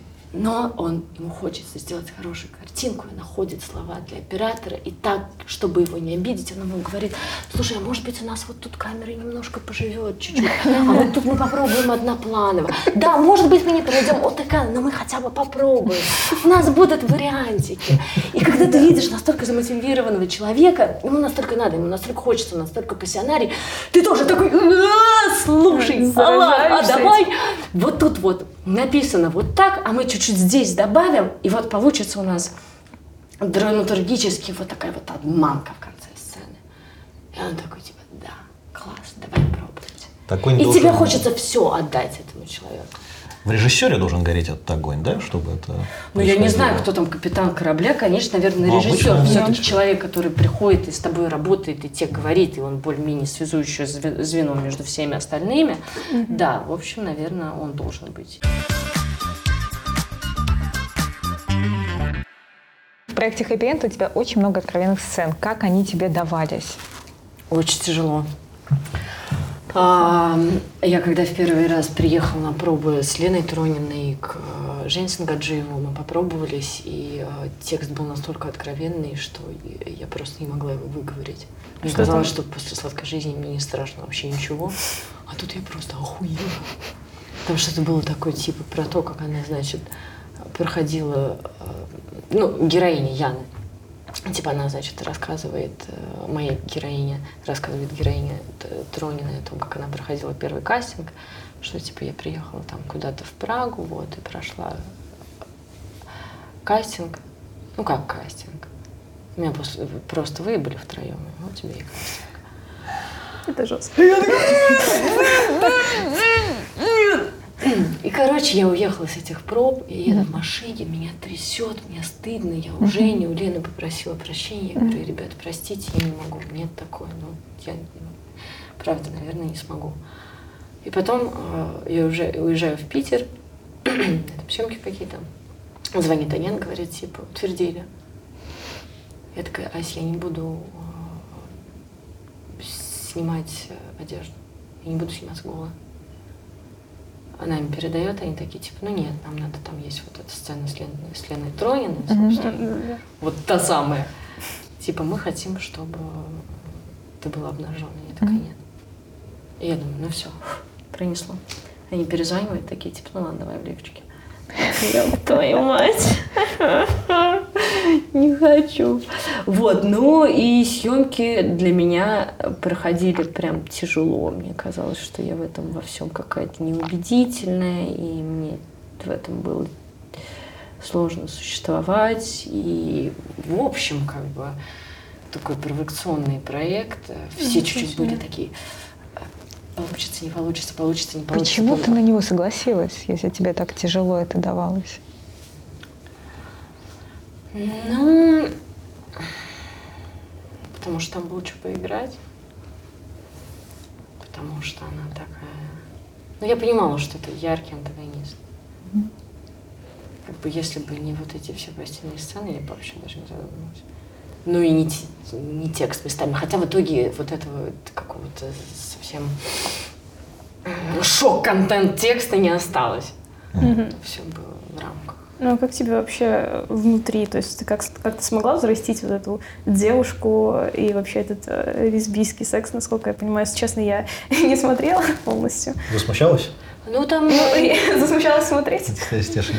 Но он, ему хочется сделать хорошую картинку, и находит слова для оператора, и так, чтобы его не обидеть, он ему говорит, слушай, а может быть у нас вот тут камера немножко поживет чуть-чуть, а вот тут мы попробуем однопланово. Да, может быть мы не пройдем вот такая, но мы хотя бы попробуем. У нас будут вариантики. И когда ты видишь настолько замотивированного человека, ему настолько надо, ему настолько хочется, настолько пассионарий, ты тоже такой, «А, слушай, а давай вот тут вот написано вот так, а мы чуть-чуть здесь добавим, и вот получится у нас драматургически вот такая вот обманка в конце сцены. И он такой, типа, да, класс, давай пробовать. Такой И должен- тебе хочется все отдать этому человеку. В режиссере должен гореть этот огонь, да, чтобы это Ну, я не знаю, кто там капитан корабля, конечно, наверное, Ну, режиссер. обычно, Все-таки да. человек, который приходит и с тобой работает, и тебе говорит, и он более-менее связующее зве- звено между всеми остальными. Да, в общем, наверное, он должен быть. Проекте Happy End у тебя очень много откровенных сцен. Как они тебе давались? Очень тяжело. А, Я когда в первый раз приехала на пробы с Леной Трониной к э, Жене Сангаджиеву, мы попробовались, и э, текст был настолько откровенный, что я просто не могла его выговорить. Мне Что казалось, там? что после сладкой жизни мне не страшно вообще ничего, а тут я просто охуела. Потому что это было такое, типа, про то, как она, значит, проходила, э, ну, героиня Яны. Типа она, значит, рассказывает, э, моя героиня, рассказывает героине Т- Трониной о том, как она проходила первый кастинг, что, типа, я приехала там куда-то в Прагу, вот, и прошла кастинг. Ну, как кастинг? Меня после, просто выебали втроем, и вот тебе и кастинг. Это жестко. И, короче, я уехала с этих проб, и еду в машине, меня трясет, мне стыдно, я у Жени, у Лены попросила прощения, я говорю, ребят, простите, я не могу, нет такое, ну, я, ну, правда, наверное, не смогу. И потом э, я уже уезжаю в Питер, там съемки какие-то, звонит Анян, говорит, типа, утвердили. Я такая, Ась, я не буду э, снимать одежду, я не буду сниматься голая. Она им передает, они такие, типа, ну нет, нам надо, там есть вот эта сцена с Леной, с Леной Трониной, собственно. Вот та самая. Типа, мы хотим, чтобы ты была обнаженной. Я такая, нет. И я думаю, ну все, пронесло. Они перезванивают, такие, типа, ну ладно, давай в лифчике. Ёб твою мать. Не хочу. Вот, ну и съемки для меня проходили прям тяжело. Мне казалось, что я в этом во всем какая-то неубедительная, и мне в этом было сложно существовать. И, в общем, как бы такой провокационный проект. Все чуть-чуть были такие, получится, не получится, получится, не получится. Почему ты на него согласилась, если тебе так тяжело это давалось? Ну, потому что там было что поиграть. Потому что она такая... Ну, я понимала, что это яркий антагонист. Как бы если бы не вот эти все постельные сцены, я бы вообще даже не задумалась. Ну и не, не текст местами. Хотя в итоге вот этого вот какого-то совсем м, шок-контент текста не осталось. Все было в рамках. Ну, а как тебе вообще внутри? То есть ты как, как ты смогла взрастить вот эту девушку и вообще этот э, лесбийский секс, насколько я понимаю? Если честно, я не смотрела полностью. Засмущалась? Ну, там... Ну, и засмущалась смотреть.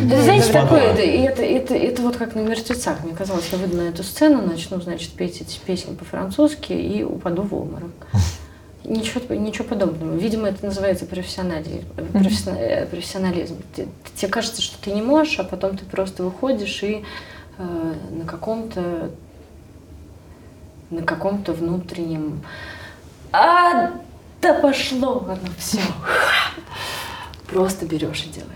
Да, знаете, такое, это, это, это, это вот как на мертвецах. Мне казалось, я выйду на эту сцену, начну, значит, петь эти песни по-французски и упаду в обморок. Ничего, ничего подобного. Видимо, это называется профессионализм. э, профессионализм. Те- Тебе кажется, что ты не можешь, а потом ты просто выходишь и э, на каком-то на каком-то внутреннем а да пошло оно все. Просто берешь и делаешь.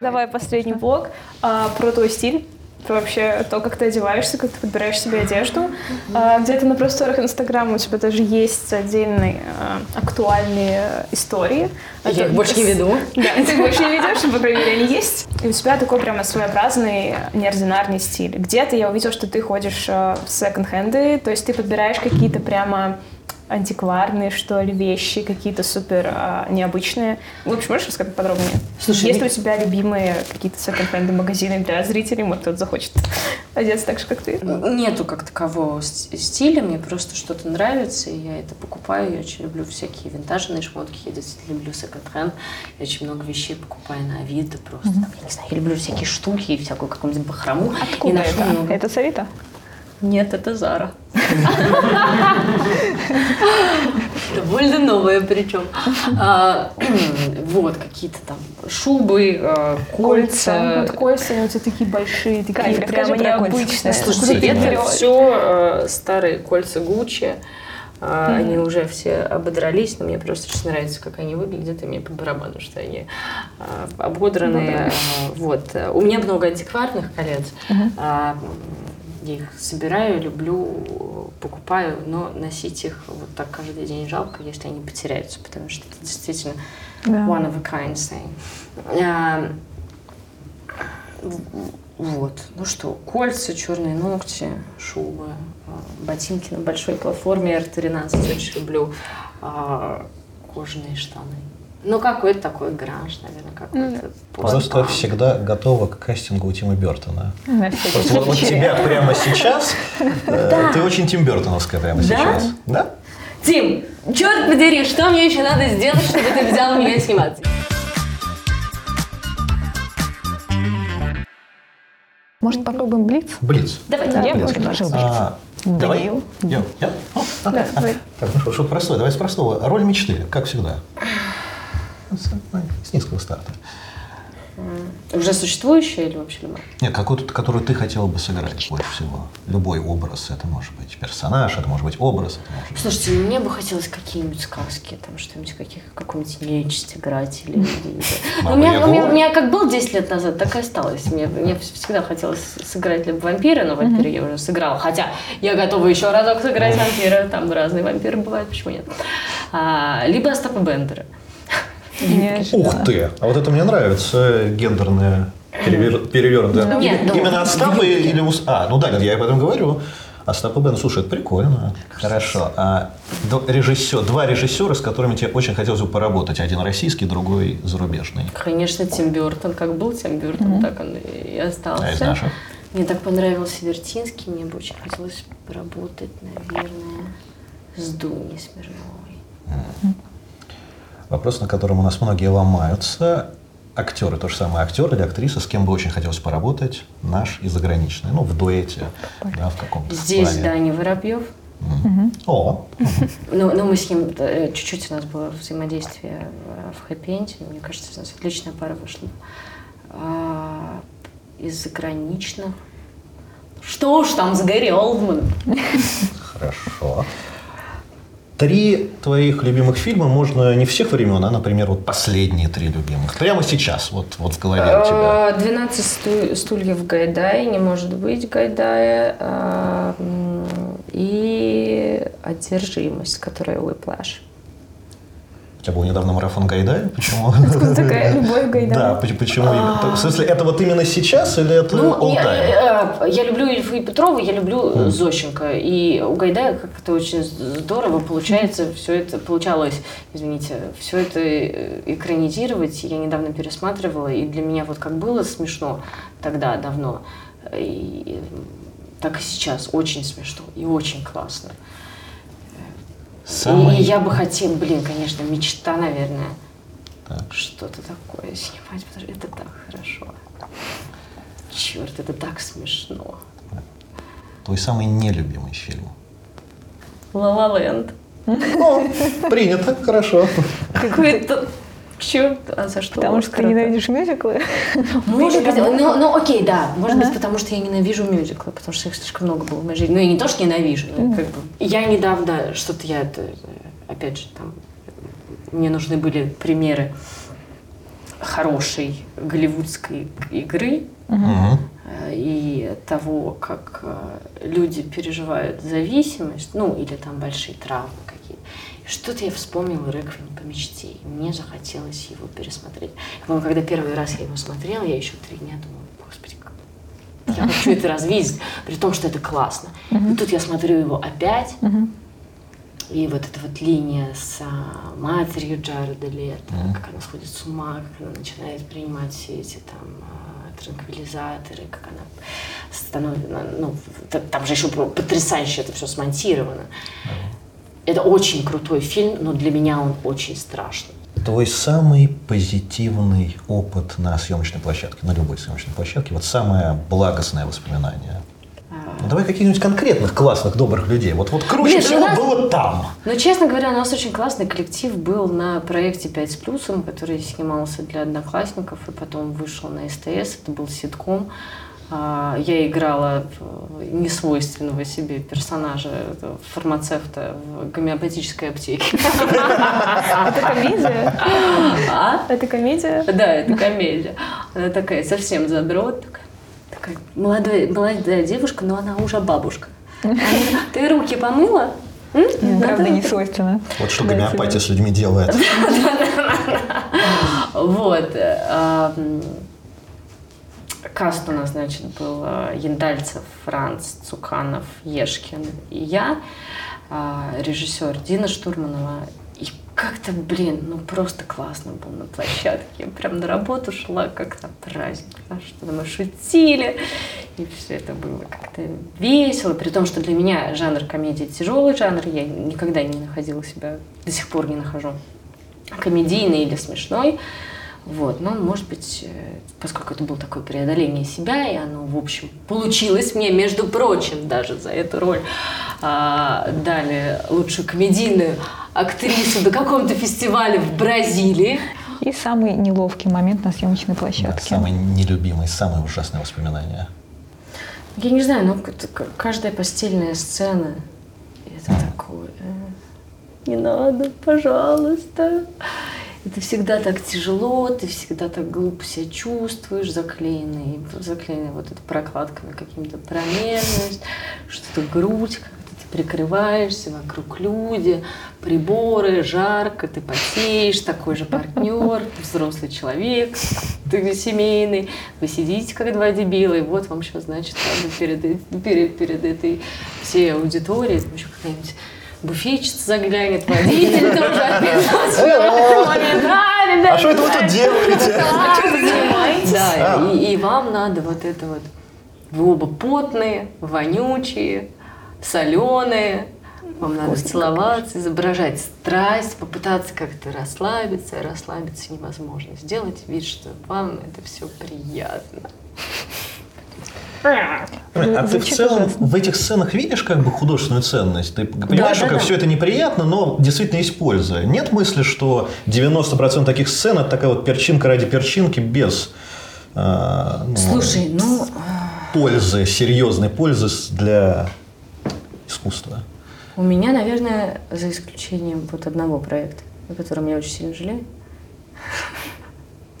Давай последний блок а, про твой стиль. Про вообще то, как ты одеваешься, как ты подбираешь себе одежду. А, где-то на просторах Инстаграма у тебя даже есть отдельные а, актуальные истории. Я Это- их больше не веду. Да, ты их больше не ведешь, но, по крайней мере, они есть. И у тебя такой прямо своеобразный, неординарный стиль. Где-то я увидела, что ты ходишь в секонд-хенды, то есть ты подбираешь какие-то прямо антикварные, что ли, вещи, какие-то супер а, необычные. В общем, можешь рассказать подробнее? Слушай, есть ли у тебя любимые какие-то секонд-хенды магазины для зрителей? Может, кто-то захочет одеться так же, как ты? Нету как такового с- стиля, мне просто что-то нравится, и я это покупаю. Я очень люблю всякие винтажные шмотки, я действительно люблю секонд-хенд. Я очень много вещей покупаю на Авито просто. Там, я не знаю, я люблю всякие штуки и всякую какую-нибудь бахрому. Откуда это? много. Это Савита? Нет, это Зара. Довольно новая причем. А, Вот, какие-то там шубы, а, кольца. Вот кольца, у тебя такие большие, такие прямо необычные. Слушайте, это берешь? все старые кольца Гуччи. А, Они уже все ободрались, но мне просто очень нравится, как они выглядят, и мне по барабану, что они а, ободранные. А, Вот. У меня много антикварных колец. А, Я их собираю, люблю, покупаю, но носить их вот так каждый день жалко, если они потеряются, потому что это действительно Да. one of a kind thing. А, Вот. Ну что, кольца, черные ногти, шубы, а, ботинки на большой платформе R13 очень люблю, а, кожаные штаны. Ну, какой-то такой гранж, наверное, какой-то. Просто пост-панк. всегда готова к кастингу у Тима Бертона. На всякий Просто вот, тебя прямо сейчас, э, ты очень Тим Бертоновская прямо Да? сейчас. Да? Тим, черт подери, что мне еще надо сделать, чтобы ты взял меня сниматься? Может, попробуем блиц? Блиц. Давайте. Я бы Блиц. предложил блиц. А, Давай. Я? Я? О, а, Да, а. давай. Так, ну что, что простое. Давай с простого. Роль мечты, как всегда. С, с низкого старта. Уже существующая или вообще любая? Нет, какую-то, которую ты хотела бы сыграть больше всего. Любой образ. Это может быть персонаж, это может быть образ, это может быть... Слушайте, мне бы хотелось какие-нибудь сказки, там что-нибудь, каких, какую-нибудь нечисть играть. Или, Ну, у, меня, у, меня, у меня как был 10 лет назад, так и осталось. Мне, мне всегда хотелось сыграть либо вампира, но вампира я уже сыграла. Хотя я готова еще разок сыграть вампира, там разные вампиры бывают, почему нет. А, либо Остапа Бендера. Неожиданно. Ух ты! А вот это мне нравится, гендерное перевер... перевернутое. Нет, ну, Именно Остапа или... Ус- А, ну да, я об этом говорю. Остап и Бен, слушай, это прикольно. Хорошо. А режиссер, два режиссера, с которыми тебе очень хотелось бы поработать. Один российский, другой зарубежный. Конечно, Тим Бертон. Как был Тим Бертон, так он и остался. А из наших? Мне так понравился Вертинский, мне бы очень хотелось поработать, наверное, с Дуней Смирновой. Вопрос, на котором у нас многие ломаются. Актеры, то же самое актер или актриса, с кем бы очень хотелось поработать, наш и заграничный, ну, в дуэте, да, в каком-то Здесь плане. Даня Воробьев. О, Ну, ну, мы с ним э, чуть-чуть у нас было взаимодействие э, в хэппи Мне кажется, у нас отличная пара вышла. А, из заграничных. Что уж там с Гэри Олдманом. Хорошо. Три твоих любимых фильма можно не всех времен, а, например, вот последние три любимых. Прямо сейчас, вот, вот в голове у тебя. А, 12 сту- стульев Гайдая, не может быть Гайдая. а, И одержимость, которая Whiplash. У тебя был недавно марафон Гайдая. Почему? Откуда такая любовь к Гайдаю? Да, поч- почему? именно? В смысле, это вот именно сейчас или это Ну, я, time? э, я люблю Ильфа и Петрова, я люблю Зощенко. И у Гайдая как-то очень здорово получается все это, получалось, извините, все это э, экранизировать. Я недавно пересматривала, и для меня вот как было смешно тогда, давно, и так и сейчас очень смешно и очень классно. Самый- И я бы хотела, блин, конечно, мечта, наверное, Так. что-то такое снимать, потому что это так хорошо. Черт, это так смешно. Твой самый нелюбимый фильм. Ла Ленд. Принято, хорошо. Какой-то... Черт, а за что? Потому что ты ненавидишь мюзиклы. Может быть, ну, ну окей, да. Может быть, потому что я ненавижу мюзиклы, потому что их слишком много было в моей жизни. Ну, я не то, что ненавижу, но как бы... Я недавно, что-то я, это, опять же, там, мне нужны были примеры хорошей голливудской игры, э, и того, как э, люди переживают зависимость, ну, или там большие травмы какие-то. Что-то я вспомнила «Реквием по мечте», и мне захотелось его пересмотреть. Я помню, когда первый раз я его смотрела, я еще три дня думала, господи, как я хочу это развидеть, при том, что это классно. И тут я смотрю его опять, И вот эта вот линия с а, матерью Джареда Лето, как она сходит с ума, как она начинает принимать все эти там а, транквилизаторы, как она становится, ну, там же еще потрясающе это все смонтировано. Это очень крутой фильм, но для меня он очень страшный. Твой самый позитивный опыт на съемочной площадке, на любой съемочной площадке, вот самое благостное воспоминание. Ну, давай каких-нибудь конкретных классных, добрых людей. Вот, вот круче Блин, всего у нас- было там. Но, честно говоря, у нас очень классный коллектив был на проекте «Пять с плюсом», который снимался для одноклассников и потом вышел на СТС. Это был ситком. А, Я играла в несвойственного себе персонажа фармацевта в гомеопатической аптеке. Это комедия? А? Это комедия? Да, это комедия. Она такая совсем задрот, такая, такая молодая, молодая девушка, но она уже бабушка. Ты руки помыла? Правда, Надо?» не свойственно. Вот что гомеопатия с людьми делает. Вот. Каст у нас, значит, был Яндальцев, Франц, Цуканов, Ешкин и я, а, режиссер Дина Штурманова. И как-то, блин, ну просто классно было на площадке. Я прям на работу шла как на праздник, что мы шутили, и все это было как-то весело. При том, что для меня жанр комедии тяжелый жанр, я никогда не находила себя, до сих пор не нахожу комедийный или смешной. Вот, но, может быть, э, поскольку это было такое преодоление себя, и оно, в общем, получилось мне, между прочим, даже за эту роль а, дали лучшую комедийную актрису на каком-то фестивале в Бразилии. И самый неловкий момент на съемочной Да, площадке. самое нелюбимое, самое ужасное воспоминание. Я не знаю, но каждая постельная сцена это такое. э, Не надо, пожалуйста. Это всегда так тяжело, ты всегда так глупо себя чувствуешь, заклеенный, заклеенный вот этой прокладками каким-то промежность, что-то грудь, как-то ты прикрываешься, вокруг люди, приборы, жарко, ты потеешь, такой же партнер, взрослый человек, ты семейный, вы сидите как два дебила, и вот вам сейчас, значит, перед, э- перед, перед этой всей аудиторией, там еще какая-нибудь буфетчица заглянет, водитель тоже опять момент. А, ребята, А что это вы тут делаете? да, и, и вам надо вот это вот. Вы оба потные, вонючие, соленые. Вам надо целоваться, изображать страсть, попытаться как-то расслабиться. а Расслабиться невозможно. Сделать вид, что вам это все приятно. А ты в целом в этих сценах видишь как бы художественную ценность? Ты понимаешь, Да, что да, как да. все это неприятно, но действительно есть польза. Нет мысли, что 90% таких сцен это такая вот перчинка ради перчинки без а, ну, Слушай, ну, пользы, серьезной пользы для искусства. у меня, наверное, за исключением вот одного проекта, о котором я очень сильно жалею,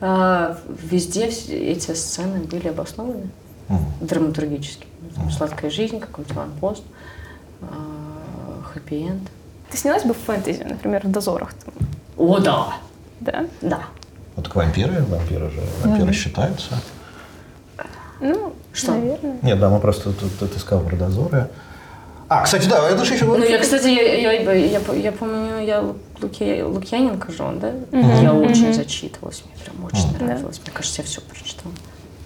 а, везде эти сцены были обоснованы. Мгм. драматургически. Там «Сладкая жизнь», какой-то «Ванпост», а, «Хэппи-энд». Ты снялась бы в фэнтези, например, в «Дозорах»? там, О, да! Да? Да. Вот так вампиры, вампиры же, вампиры считаются. Ну, Что? наверное. Нет, да, мы просто тут, тут искал про дозоры. А, кстати, да, это же еще... Ну, я, кстати, я, я, я, я по- я помню, я Луки, Лукьяненко же он, да? Я очень зачитывалась, мне прям очень Да. нравилось. Мне кажется, я все прочитала.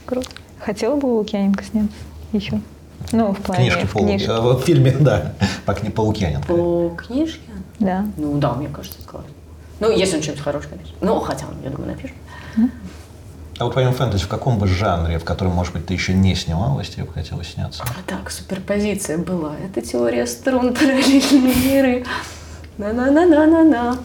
Круто. Хотела бы у Лукьяненко сняться еще? Ну, в плане Книжки в по, книжке. э, в фильме, да, по, кни- по Лукьяненко. По книжке? Да. Ну да, мне кажется, это классно. Ну, если он что-нибудь хорошее напишет. Ну, хотя он, я думаю, напишет. А вот помимо фэнтези, в каком бы жанре, в котором, может быть, ты еще не снималась, тебе бы хотелось сняться? А так, суперпозиция была. Это теория струн, параллельные миры. На-на-на-на-на-на.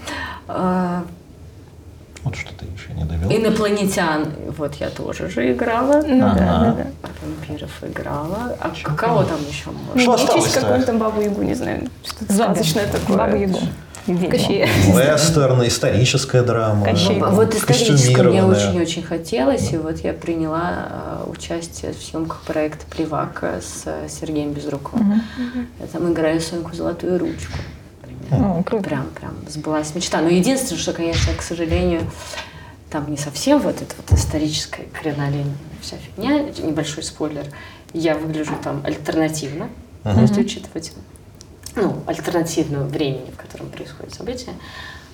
А, Вот что ты еще не довел. Инопланетян, вот я тоже же играла. Ну да, да, да. Вампиров играла. А кого там еще можно? Что Нечисть осталось-то? какую-то бабу Ягу, не знаю. Что-то сказочное такое. Баба Ягу. Ведьма. Кощей. Вестерн, историческая драма. Кощей. А вот историческое мне очень-очень хотелось, и вот я приняла э, участие в съемках проекта «Плевака» с э, Сергеем Безруковым. Я там играю Соньку Золотую Ручку. Круто. Прям, прям сбылась мечта. Но единственное, что, конечно, к сожалению, там не совсем вот эта вот историческая кринолин, вся фигня, небольшой спойлер. Я выгляжу там альтернативно, если учитывать ну, альтернативного времени, в котором происходит событие.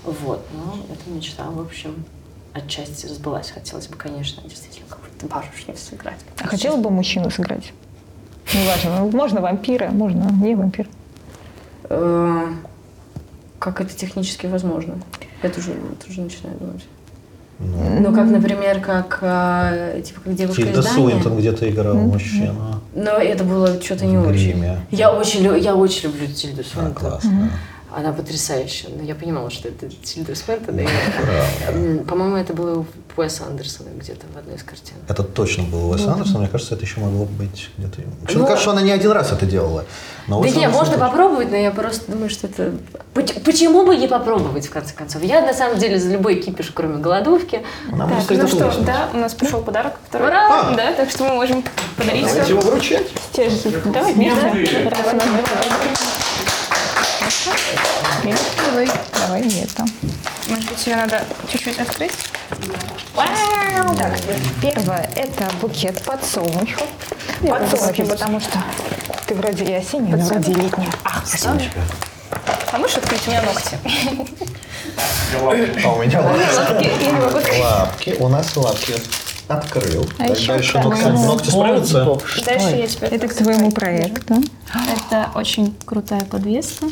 Вот, но эта мечта, в общем, отчасти сбылась. Хотелось бы, конечно, действительно какую-то барышню сыграть. А хотела бы мужчину сыграть? Ну, важно. Ну, Можно вампира, можно не вампир. Как это технически возможно? Я тоже, тоже начинаю думать. Ну, как, например, как, типа, как девушка Тильда из Дании. Суинтон где-то играла мужчину. Но это было что-то не В очень. гриме. Я очень, я очень люблю Тильду А, Суинтон. классно. Она потрясающая. Но я понимала, что это Тильда Суинтон. По-моему, это было у Уэса Андерсона где-то в одной из картин. Это точно был Уэс Андерсон. Мне кажется, это еще могло быть где-то... Мне Ну- кажется, что она не один раз это делала. Но Да Уэс не, Андерсон можно точно. попробовать, но я просто думаю, что это... Поч- Почему бы не попробовать, в конце концов? Я, на самом деле, за любой кипиш, кроме голодовки. Нам Так, ну что, выяснить. да, у нас пришел подарок, который... Ура! Да, так что мы можем подарить Давайте его вручать. Давай, Миш, да? Раз у нас Давай. Давай это. Может быть, ее надо чуть-чуть открыть? Так, первое – это букет подсолнухов. Подсолнухи, потому что ты вроде и осенняя, но вроде и летняя. Ах, спасибо. А можешь открыть у меня ногти? А у меня лапки. Лапки. У нас лапки. Открыл. А Дальше ногти, твоему- ногти справятся. Дальше я теперь... Это к твоему проекту. Это очень крутая подвеска.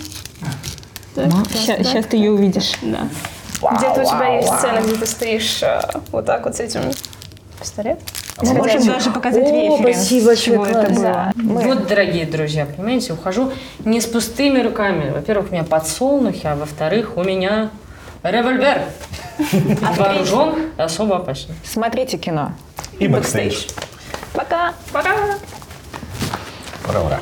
Так, так, так. Сейчас ты ее увидишь. Да. Где-то у тебя есть сцена, где ты стоишь э, вот так вот с этим пистолет. Мы можем даже показать О, референс, спасибо, чего большое, это класс. было. Вот, дорогие друзья, понимаете, ухожу не с пустыми руками. Во-первых, у меня подсолнухи, а во-вторых, у меня револьвер. Вооружен особо опасен. Смотрите кино. И бэкстейдж. Пока. Пока. Ура, ура.